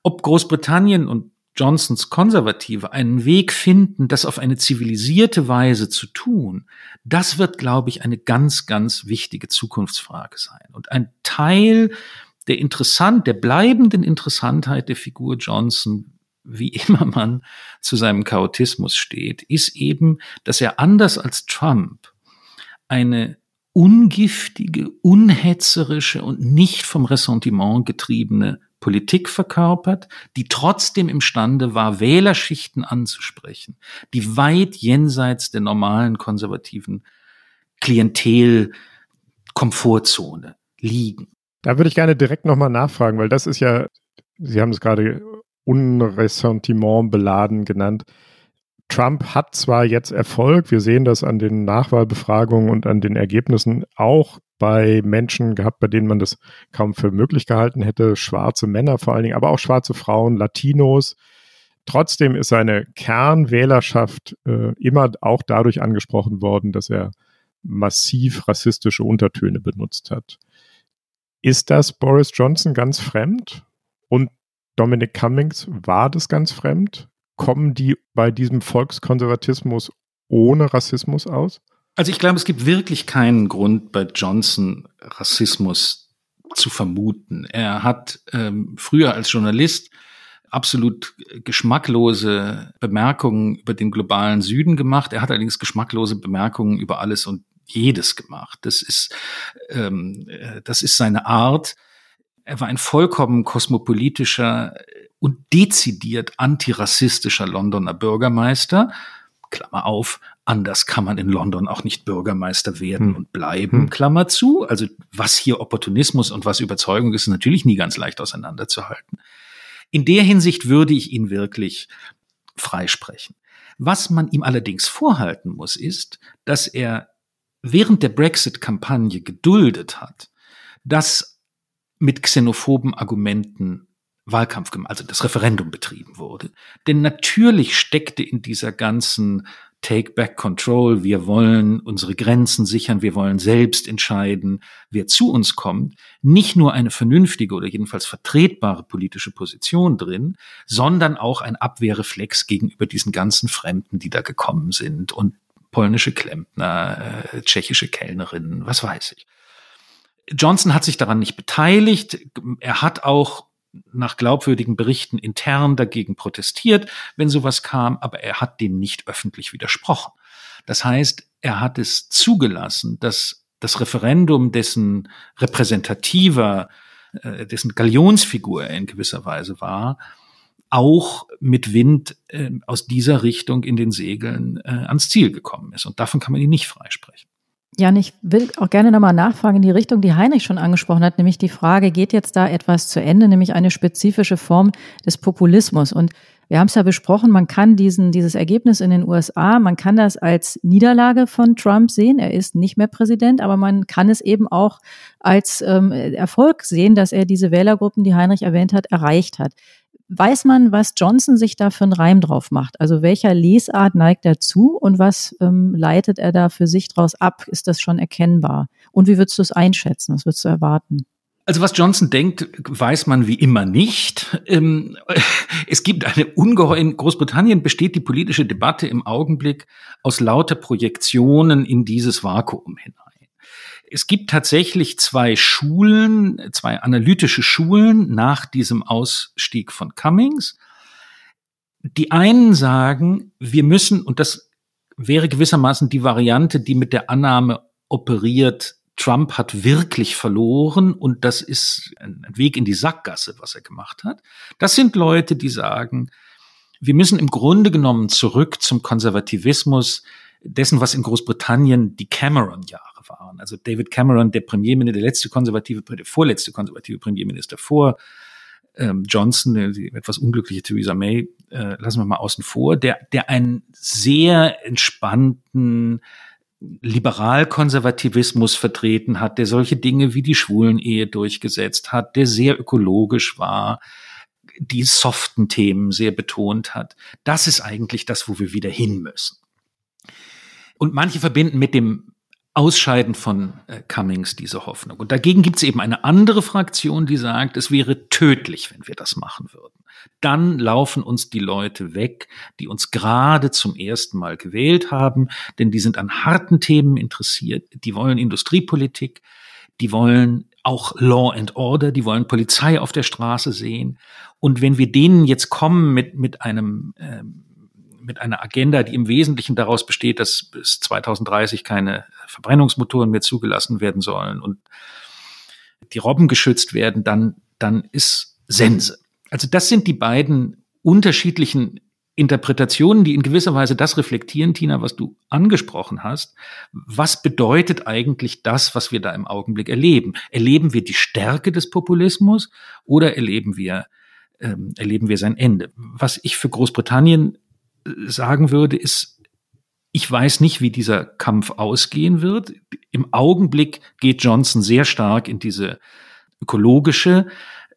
ob Großbritannien und Johnsons Konservative einen Weg finden, das auf eine zivilisierte Weise zu tun, das wird, glaube ich, eine ganz, ganz wichtige Zukunftsfrage sein. Und ein Teil der interessant, der bleibenden Interessantheit der Figur Johnson, wie *laughs* immer man zu seinem Chaotismus steht, ist eben, dass er anders als Trump eine ungiftige, unhetzerische und nicht vom Ressentiment getriebene Politik verkörpert, die trotzdem imstande war, Wählerschichten anzusprechen, die weit jenseits der normalen konservativen Klientel-Komfortzone liegen. Da würde ich gerne direkt nochmal nachfragen, weil das ist ja, Sie haben es gerade Unressentiment beladen genannt. Trump hat zwar jetzt Erfolg, wir sehen das an den Nachwahlbefragungen und an den Ergebnissen auch bei Menschen gehabt, bei denen man das kaum für möglich gehalten hätte, schwarze Männer vor allen Dingen, aber auch schwarze Frauen, Latinos. Trotzdem ist seine Kernwählerschaft äh, immer auch dadurch angesprochen worden, dass er massiv rassistische Untertöne benutzt hat. Ist das Boris Johnson ganz fremd? Und Dominic Cummings war das ganz fremd? kommen die bei diesem Volkskonservatismus ohne Rassismus aus? Also ich glaube, es gibt wirklich keinen Grund bei Johnson Rassismus zu vermuten. Er hat ähm, früher als Journalist absolut geschmacklose Bemerkungen über den globalen Süden gemacht. Er hat allerdings geschmacklose Bemerkungen über alles und jedes gemacht. Das ist, ähm, äh, das ist seine Art. Er war ein vollkommen kosmopolitischer und dezidiert antirassistischer Londoner Bürgermeister. Klammer auf, anders kann man in London auch nicht Bürgermeister werden hm. und bleiben, hm. Klammer zu. Also was hier Opportunismus und was Überzeugung ist, ist natürlich nie ganz leicht auseinanderzuhalten. In der Hinsicht würde ich ihn wirklich freisprechen. Was man ihm allerdings vorhalten muss, ist, dass er während der Brexit-Kampagne geduldet hat, dass mit xenophoben Argumenten Wahlkampf, also das Referendum betrieben wurde. Denn natürlich steckte in dieser ganzen Take Back Control, wir wollen unsere Grenzen sichern, wir wollen selbst entscheiden, wer zu uns kommt, nicht nur eine vernünftige oder jedenfalls vertretbare politische Position drin, sondern auch ein Abwehrreflex gegenüber diesen ganzen Fremden, die da gekommen sind und polnische Klempner, äh, tschechische Kellnerinnen, was weiß ich. Johnson hat sich daran nicht beteiligt. Er hat auch nach glaubwürdigen Berichten intern dagegen protestiert, wenn sowas kam, aber er hat dem nicht öffentlich widersprochen. Das heißt, er hat es zugelassen, dass das Referendum, dessen repräsentativer, äh, dessen Galionsfigur er in gewisser Weise war, auch mit Wind äh, aus dieser Richtung in den Segeln äh, ans Ziel gekommen ist. Und davon kann man ihn nicht freisprechen. Jan, ich will auch gerne nochmal nachfragen in die Richtung, die Heinrich schon angesprochen hat, nämlich die Frage, geht jetzt da etwas zu Ende, nämlich eine spezifische Form des Populismus? Und wir haben es ja besprochen, man kann diesen, dieses Ergebnis in den USA, man kann das als Niederlage von Trump sehen. Er ist nicht mehr Präsident, aber man kann es eben auch als ähm, Erfolg sehen, dass er diese Wählergruppen, die Heinrich erwähnt hat, erreicht hat. Weiß man, was Johnson sich da für einen Reim drauf macht? Also welcher Lesart neigt er zu und was ähm, leitet er da für sich draus ab? Ist das schon erkennbar? Und wie würdest du es einschätzen? Was würdest du erwarten? Also was Johnson denkt, weiß man wie immer nicht. Ähm, *laughs* es gibt eine ungeheuer, in Großbritannien besteht die politische Debatte im Augenblick aus lauter Projektionen in dieses Vakuum hinein es gibt tatsächlich zwei Schulen, zwei analytische Schulen nach diesem Ausstieg von Cummings. Die einen sagen, wir müssen, und das wäre gewissermaßen die Variante, die mit der Annahme operiert, Trump hat wirklich verloren und das ist ein Weg in die Sackgasse, was er gemacht hat. Das sind Leute, die sagen, wir müssen im Grunde genommen zurück zum Konservativismus dessen, was in Großbritannien die Cameron-Jahre waren. Also David Cameron, der Premierminister, der letzte konservative, der vorletzte konservative Premierminister vor ähm, Johnson, die etwas unglückliche Theresa May, äh, lassen wir mal außen vor, der, der einen sehr entspannten Liberalkonservativismus vertreten hat, der solche Dinge wie die Schwulenehe durchgesetzt hat, der sehr ökologisch war, die soften Themen sehr betont hat. Das ist eigentlich das, wo wir wieder hin müssen. Und manche verbinden mit dem Ausscheiden von äh, Cummings diese Hoffnung. Und dagegen gibt es eben eine andere Fraktion, die sagt, es wäre tödlich, wenn wir das machen würden. Dann laufen uns die Leute weg, die uns gerade zum ersten Mal gewählt haben, denn die sind an harten Themen interessiert, die wollen Industriepolitik, die wollen auch Law and Order, die wollen Polizei auf der Straße sehen. Und wenn wir denen jetzt kommen mit, mit einem ähm, mit einer Agenda, die im Wesentlichen daraus besteht, dass bis 2030 keine Verbrennungsmotoren mehr zugelassen werden sollen und die Robben geschützt werden, dann, dann ist Sense. Also das sind die beiden unterschiedlichen Interpretationen, die in gewisser Weise das reflektieren, Tina, was du angesprochen hast. Was bedeutet eigentlich das, was wir da im Augenblick erleben? Erleben wir die Stärke des Populismus oder erleben wir, ähm, erleben wir sein Ende? Was ich für Großbritannien sagen würde, ist, ich weiß nicht, wie dieser Kampf ausgehen wird. Im Augenblick geht Johnson sehr stark in diese ökologische,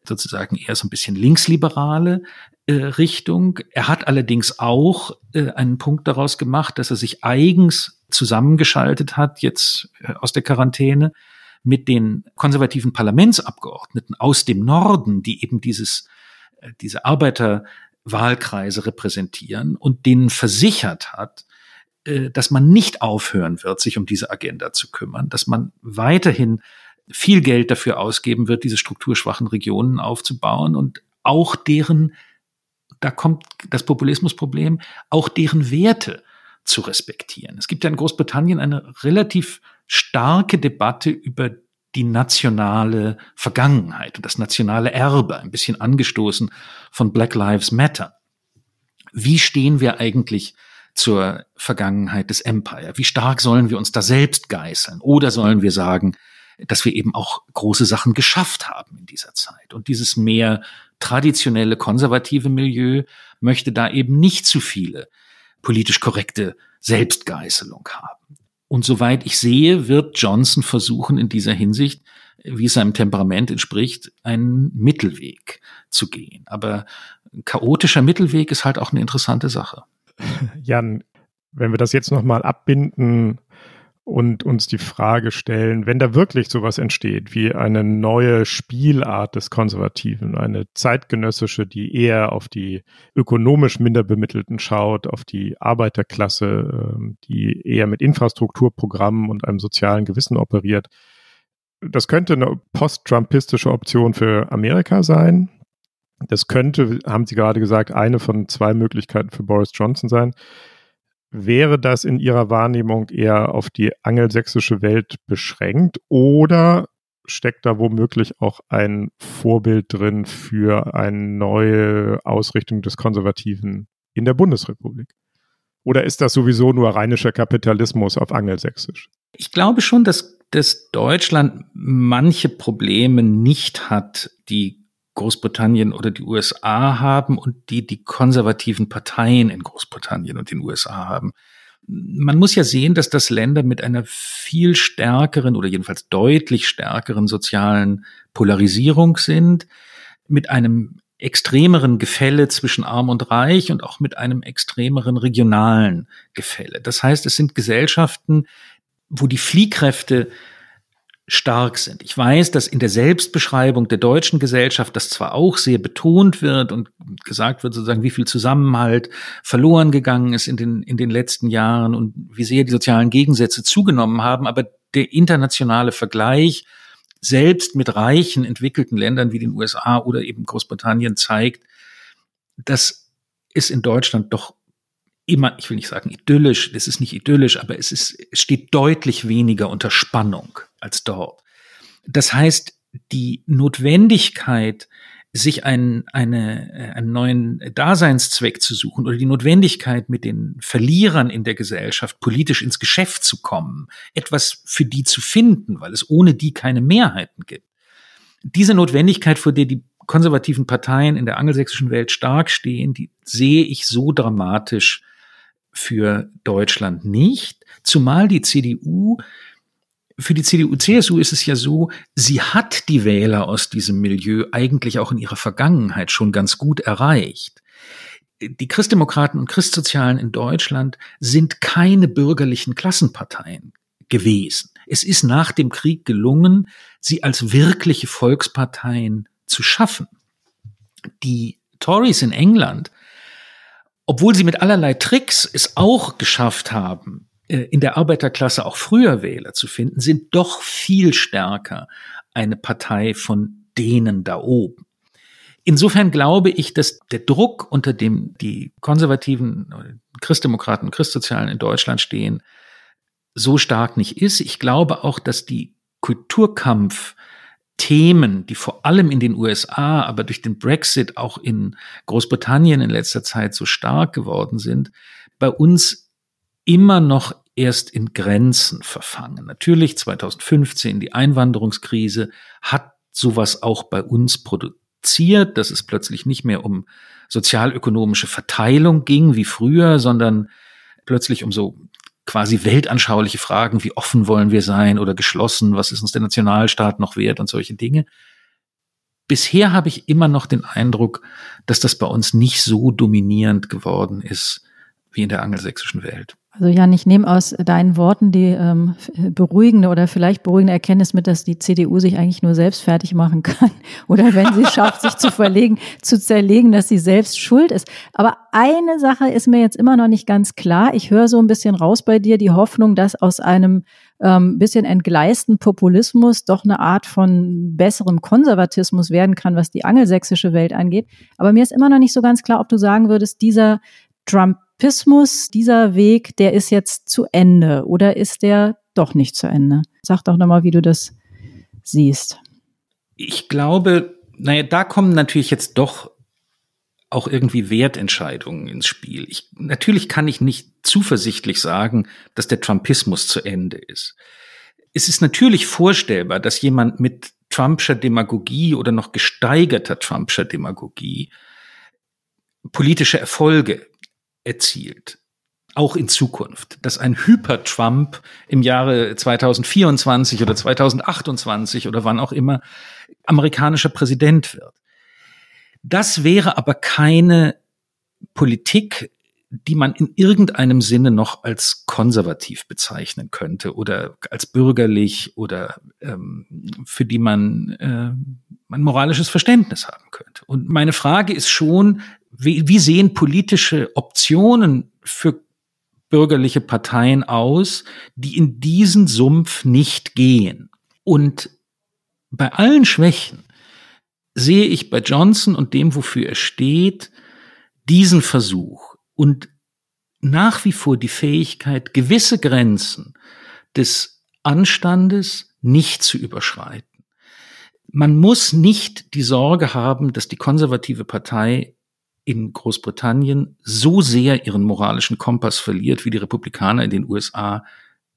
sozusagen eher so ein bisschen linksliberale äh, Richtung. Er hat allerdings auch äh, einen Punkt daraus gemacht, dass er sich eigens zusammengeschaltet hat, jetzt äh, aus der Quarantäne, mit den konservativen Parlamentsabgeordneten aus dem Norden, die eben dieses, äh, diese Arbeiter Wahlkreise repräsentieren und denen versichert hat, äh, dass man nicht aufhören wird, sich um diese Agenda zu kümmern, dass man weiterhin viel Geld dafür ausgeben wird, diese strukturschwachen Regionen aufzubauen und auch deren, da kommt das Populismusproblem, auch deren Werte zu respektieren. Es gibt ja in Großbritannien eine relativ starke Debatte über die nationale Vergangenheit und das nationale Erbe, ein bisschen angestoßen von Black Lives Matter. Wie stehen wir eigentlich zur Vergangenheit des Empire? Wie stark sollen wir uns da selbst geißeln? Oder sollen wir sagen, dass wir eben auch große Sachen geschafft haben in dieser Zeit? Und dieses mehr traditionelle, konservative Milieu möchte da eben nicht zu viele politisch korrekte Selbstgeißelung haben. Und soweit ich sehe, wird Johnson versuchen, in dieser Hinsicht, wie es seinem Temperament entspricht, einen Mittelweg zu gehen. Aber chaotischer Mittelweg ist halt auch eine interessante Sache. *laughs* Jan, wenn wir das jetzt nochmal abbinden und uns die Frage stellen, wenn da wirklich sowas entsteht, wie eine neue Spielart des Konservativen, eine zeitgenössische, die eher auf die ökonomisch minder bemittelten schaut, auf die Arbeiterklasse, ähm, die eher mit Infrastrukturprogrammen und einem sozialen Gewissen operiert. Das könnte eine post-trumpistische Option für Amerika sein. Das könnte, haben Sie gerade gesagt, eine von zwei Möglichkeiten für Boris Johnson sein. Wäre das in Ihrer Wahrnehmung eher auf die angelsächsische Welt beschränkt oder steckt da womöglich auch ein Vorbild drin für eine neue Ausrichtung des Konservativen in der Bundesrepublik? Oder ist das sowieso nur rheinischer Kapitalismus auf Angelsächsisch? Ich glaube schon, dass, dass Deutschland manche Probleme nicht hat, die Großbritannien oder die USA haben und die die konservativen Parteien in Großbritannien und den USA haben. Man muss ja sehen, dass das Länder mit einer viel stärkeren oder jedenfalls deutlich stärkeren sozialen Polarisierung sind, mit einem extremeren Gefälle zwischen Arm und Reich und auch mit einem extremeren regionalen Gefälle. Das heißt, es sind Gesellschaften, wo die Fliehkräfte stark sind. Ich weiß, dass in der Selbstbeschreibung der deutschen Gesellschaft das zwar auch sehr betont wird und gesagt wird sozusagen, wie viel Zusammenhalt verloren gegangen ist in den, in den letzten Jahren und wie sehr die sozialen Gegensätze zugenommen haben, aber der internationale Vergleich selbst mit reichen, entwickelten Ländern wie den USA oder eben Großbritannien zeigt, dass es in Deutschland doch immer, ich will nicht sagen idyllisch, das ist nicht idyllisch, aber es ist, es steht deutlich weniger unter Spannung als dort. Das heißt, die Notwendigkeit, sich einen, eine, einen neuen Daseinszweck zu suchen oder die Notwendigkeit, mit den Verlierern in der Gesellschaft politisch ins Geschäft zu kommen, etwas für die zu finden, weil es ohne die keine Mehrheiten gibt. Diese Notwendigkeit, vor der die konservativen Parteien in der angelsächsischen Welt stark stehen, die sehe ich so dramatisch für Deutschland nicht, zumal die CDU für die CDU-CSU ist es ja so, sie hat die Wähler aus diesem Milieu eigentlich auch in ihrer Vergangenheit schon ganz gut erreicht. Die Christdemokraten und Christsozialen in Deutschland sind keine bürgerlichen Klassenparteien gewesen. Es ist nach dem Krieg gelungen, sie als wirkliche Volksparteien zu schaffen. Die Tories in England obwohl sie mit allerlei Tricks es auch geschafft haben, in der Arbeiterklasse auch früher Wähler zu finden, sind doch viel stärker eine Partei von denen da oben. Insofern glaube ich, dass der Druck, unter dem die konservativen Christdemokraten und Christsozialen in Deutschland stehen, so stark nicht ist. Ich glaube auch, dass die Kulturkampf Themen, die vor allem in den USA, aber durch den Brexit auch in Großbritannien in letzter Zeit so stark geworden sind, bei uns immer noch erst in Grenzen verfangen. Natürlich 2015 die Einwanderungskrise hat sowas auch bei uns produziert, dass es plötzlich nicht mehr um sozialökonomische Verteilung ging wie früher, sondern plötzlich um so quasi weltanschauliche Fragen, wie offen wollen wir sein oder geschlossen, was ist uns der Nationalstaat noch wert und solche Dinge. Bisher habe ich immer noch den Eindruck, dass das bei uns nicht so dominierend geworden ist wie in der angelsächsischen Welt. Also Jan, ich nehme aus deinen Worten die ähm, beruhigende oder vielleicht beruhigende Erkenntnis mit, dass die CDU sich eigentlich nur selbst fertig machen kann *laughs* oder wenn sie schafft, sich zu verlegen, zu zerlegen, dass sie selbst schuld ist. Aber eine Sache ist mir jetzt immer noch nicht ganz klar. Ich höre so ein bisschen raus bei dir die Hoffnung, dass aus einem ähm, bisschen entgleisten Populismus doch eine Art von besserem Konservatismus werden kann, was die angelsächsische Welt angeht. Aber mir ist immer noch nicht so ganz klar, ob du sagen würdest, dieser Trump Trumpismus, dieser Weg, der ist jetzt zu Ende oder ist der doch nicht zu Ende? Sag doch nochmal, wie du das siehst. Ich glaube, naja, da kommen natürlich jetzt doch auch irgendwie Wertentscheidungen ins Spiel. Ich, natürlich kann ich nicht zuversichtlich sagen, dass der Trumpismus zu Ende ist. Es ist natürlich vorstellbar, dass jemand mit Trumpscher Demagogie oder noch gesteigerter Trumpscher Demagogie politische Erfolge erzielt. Auch in Zukunft. Dass ein Hyper-Trump im Jahre 2024 oder 2028 oder wann auch immer amerikanischer Präsident wird. Das wäre aber keine Politik, die man in irgendeinem Sinne noch als konservativ bezeichnen könnte oder als bürgerlich oder ähm, für die man äh, ein moralisches Verständnis haben könnte. Und meine Frage ist schon, wie, wie sehen politische Optionen für bürgerliche Parteien aus, die in diesen Sumpf nicht gehen? Und bei allen Schwächen sehe ich bei Johnson und dem, wofür er steht, diesen Versuch und nach wie vor die Fähigkeit, gewisse Grenzen des Anstandes nicht zu überschreiten. Man muss nicht die Sorge haben, dass die konservative Partei in Großbritannien so sehr ihren moralischen Kompass verliert, wie die Republikaner in den USA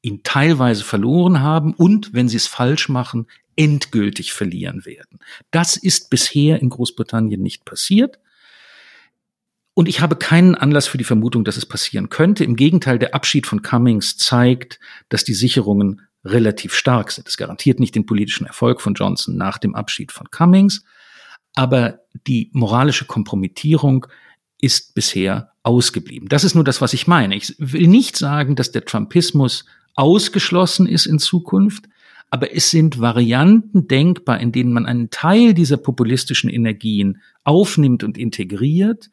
ihn teilweise verloren haben und, wenn sie es falsch machen, endgültig verlieren werden. Das ist bisher in Großbritannien nicht passiert. Und ich habe keinen Anlass für die Vermutung, dass es passieren könnte. Im Gegenteil, der Abschied von Cummings zeigt, dass die Sicherungen relativ stark sind. Es garantiert nicht den politischen Erfolg von Johnson nach dem Abschied von Cummings, aber die moralische Kompromittierung ist bisher ausgeblieben. Das ist nur das, was ich meine. Ich will nicht sagen, dass der Trumpismus ausgeschlossen ist in Zukunft, aber es sind Varianten denkbar, in denen man einen Teil dieser populistischen Energien aufnimmt und integriert,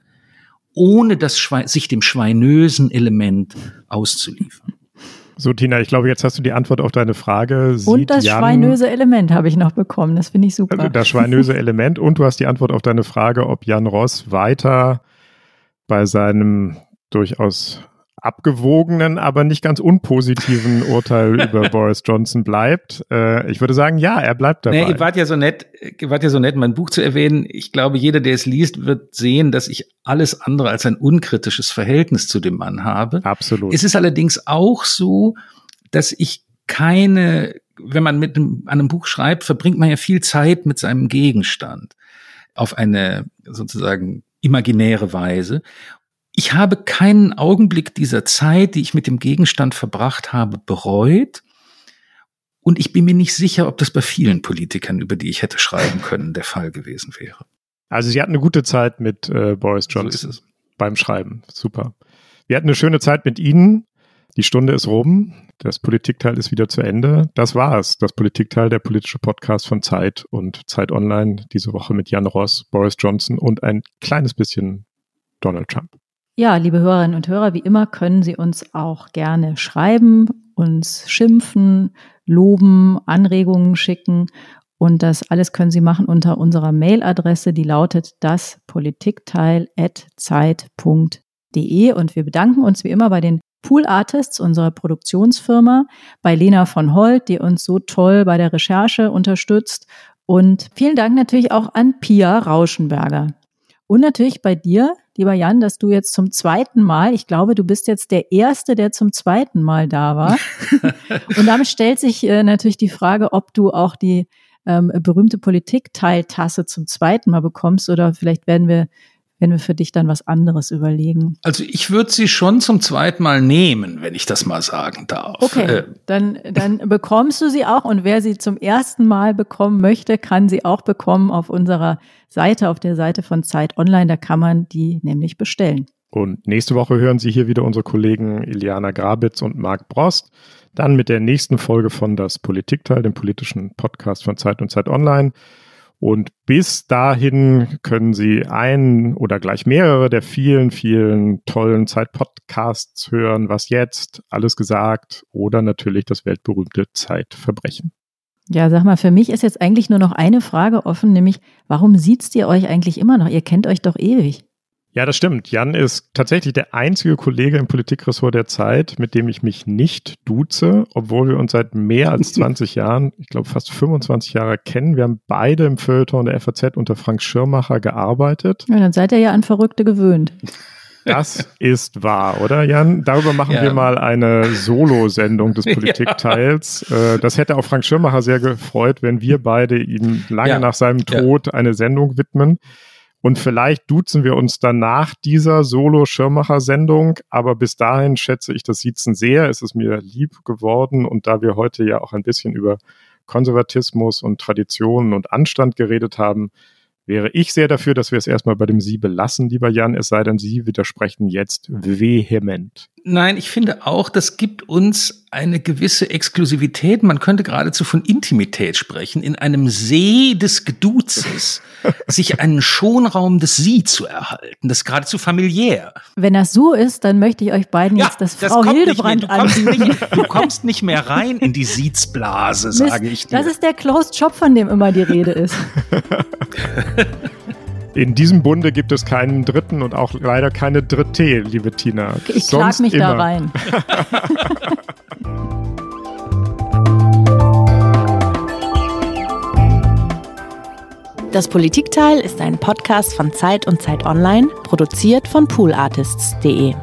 ohne das Schwe sich dem schweinösen Element auszuliefern. So, Tina, ich glaube, jetzt hast du die Antwort auf deine Frage. Sieht und das Jan, schweinöse Element habe ich noch bekommen. Das finde ich super. Also das schweinöse Element. Und du hast die Antwort auf deine Frage, ob Jan Ross weiter bei seinem durchaus abgewogenen, aber nicht ganz unpositiven *laughs* Urteil über Boris Johnson bleibt. Äh, ich würde sagen, ja, er bleibt dabei. Nee, ihr wart ja so nett, ihr wart ja so nett, mein Buch zu erwähnen. Ich glaube, jeder, der es liest, wird sehen, dass ich alles andere als ein unkritisches Verhältnis zu dem Mann habe. Absolut. Es ist allerdings auch so, dass ich keine, wenn man mit einem, an einem Buch schreibt, verbringt man ja viel Zeit mit seinem Gegenstand auf eine sozusagen imaginäre Weise. Ich habe keinen Augenblick dieser Zeit, die ich mit dem Gegenstand verbracht habe, bereut. Und ich bin mir nicht sicher, ob das bei vielen Politikern, über die ich hätte schreiben können, der Fall gewesen wäre. Also Sie hatten eine gute Zeit mit äh, Boris Johnson so beim Schreiben. Super. Wir hatten eine schöne Zeit mit Ihnen. Die Stunde ist rum. Das Politikteil ist wieder zu Ende. Das war's. Das Politikteil, der politische Podcast von Zeit und Zeit Online. Diese Woche mit Jan Ross, Boris Johnson und ein kleines bisschen Donald Trump. Ja, liebe Hörerinnen und Hörer, wie immer können Sie uns auch gerne schreiben, uns schimpfen, loben, Anregungen schicken. Und das alles können Sie machen unter unserer Mailadresse, die lautet daspolitikteil.zeit.de. Und wir bedanken uns wie immer bei den Pool Artists unserer Produktionsfirma, bei Lena von Holt, die uns so toll bei der Recherche unterstützt. Und vielen Dank natürlich auch an Pia Rauschenberger. Und natürlich bei dir, lieber Jan, dass du jetzt zum zweiten Mal, ich glaube, du bist jetzt der Erste, der zum zweiten Mal da war. *laughs* und damit stellt sich äh, natürlich die Frage, ob du auch die ähm, berühmte Politikteiltasse zum zweiten Mal bekommst oder vielleicht werden wir wenn wir für dich dann was anderes überlegen. Also ich würde sie schon zum zweiten Mal nehmen, wenn ich das mal sagen darf. Okay, äh. dann, dann bekommst du sie auch und wer sie zum ersten Mal bekommen möchte, kann sie auch bekommen auf unserer Seite, auf der Seite von Zeit Online. Da kann man die nämlich bestellen. Und nächste Woche hören Sie hier wieder unsere Kollegen Iliana Grabitz und Marc Brost. Dann mit der nächsten Folge von Das Politikteil, dem politischen Podcast von Zeit und Zeit Online. Und bis dahin können Sie einen oder gleich mehrere der vielen, vielen tollen Zeit-Podcasts hören. Was jetzt? Alles gesagt. Oder natürlich das weltberühmte Zeitverbrechen. Ja, sag mal, für mich ist jetzt eigentlich nur noch eine Frage offen, nämlich, warum sieht's ihr euch eigentlich immer noch? Ihr kennt euch doch ewig. Ja, das stimmt. Jan ist tatsächlich der einzige Kollege im Politikressort der Zeit, mit dem ich mich nicht duze, obwohl wir uns seit mehr als *laughs* 20 Jahren, ich glaube fast 25 Jahre kennen. Wir haben beide im Feuilleton der FAZ unter Frank Schirmacher gearbeitet. Ja, dann seid ihr ja an Verrückte gewöhnt. Das ist wahr, oder Jan? Darüber machen ja. wir mal eine Solo-Sendung des *laughs* Politikteils. Ja. Äh, das hätte auch Frank Schirmacher sehr gefreut, wenn wir beide ihm lange ja. nach seinem Tod eine Sendung widmen. Und vielleicht duzen wir uns dann nach dieser Solo-Schirmacher-Sendung. Aber bis dahin schätze ich das Siezen sehr. Es ist mir lieb geworden. Und da wir heute ja auch ein bisschen über Konservatismus und Traditionen und Anstand geredet haben, wäre ich sehr dafür, dass wir es erstmal bei dem Sie belassen, lieber Jan, es sei denn, Sie widersprechen jetzt vehement. Nein, ich finde auch, das gibt uns eine gewisse Exklusivität. Man könnte geradezu von Intimität sprechen, in einem See des Geduzes *laughs* sich einen Schonraum des Sie zu erhalten. Das ist geradezu familiär. Wenn das so ist, dann möchte ich euch beiden ja, jetzt das, das Frau Hildebrand du kommst, nicht, du kommst nicht mehr rein in die Siezblase, *laughs* sage ich dir. Das ist der Closed Shop, von dem immer die Rede ist. *laughs* In diesem Bunde gibt es keinen Dritten und auch leider keine Dritte, liebe Tina. Ich klag mich immer. da rein. *laughs* Das Politikteil ist ein Podcast von Zeit und Zeit Online, produziert von poolartists.de.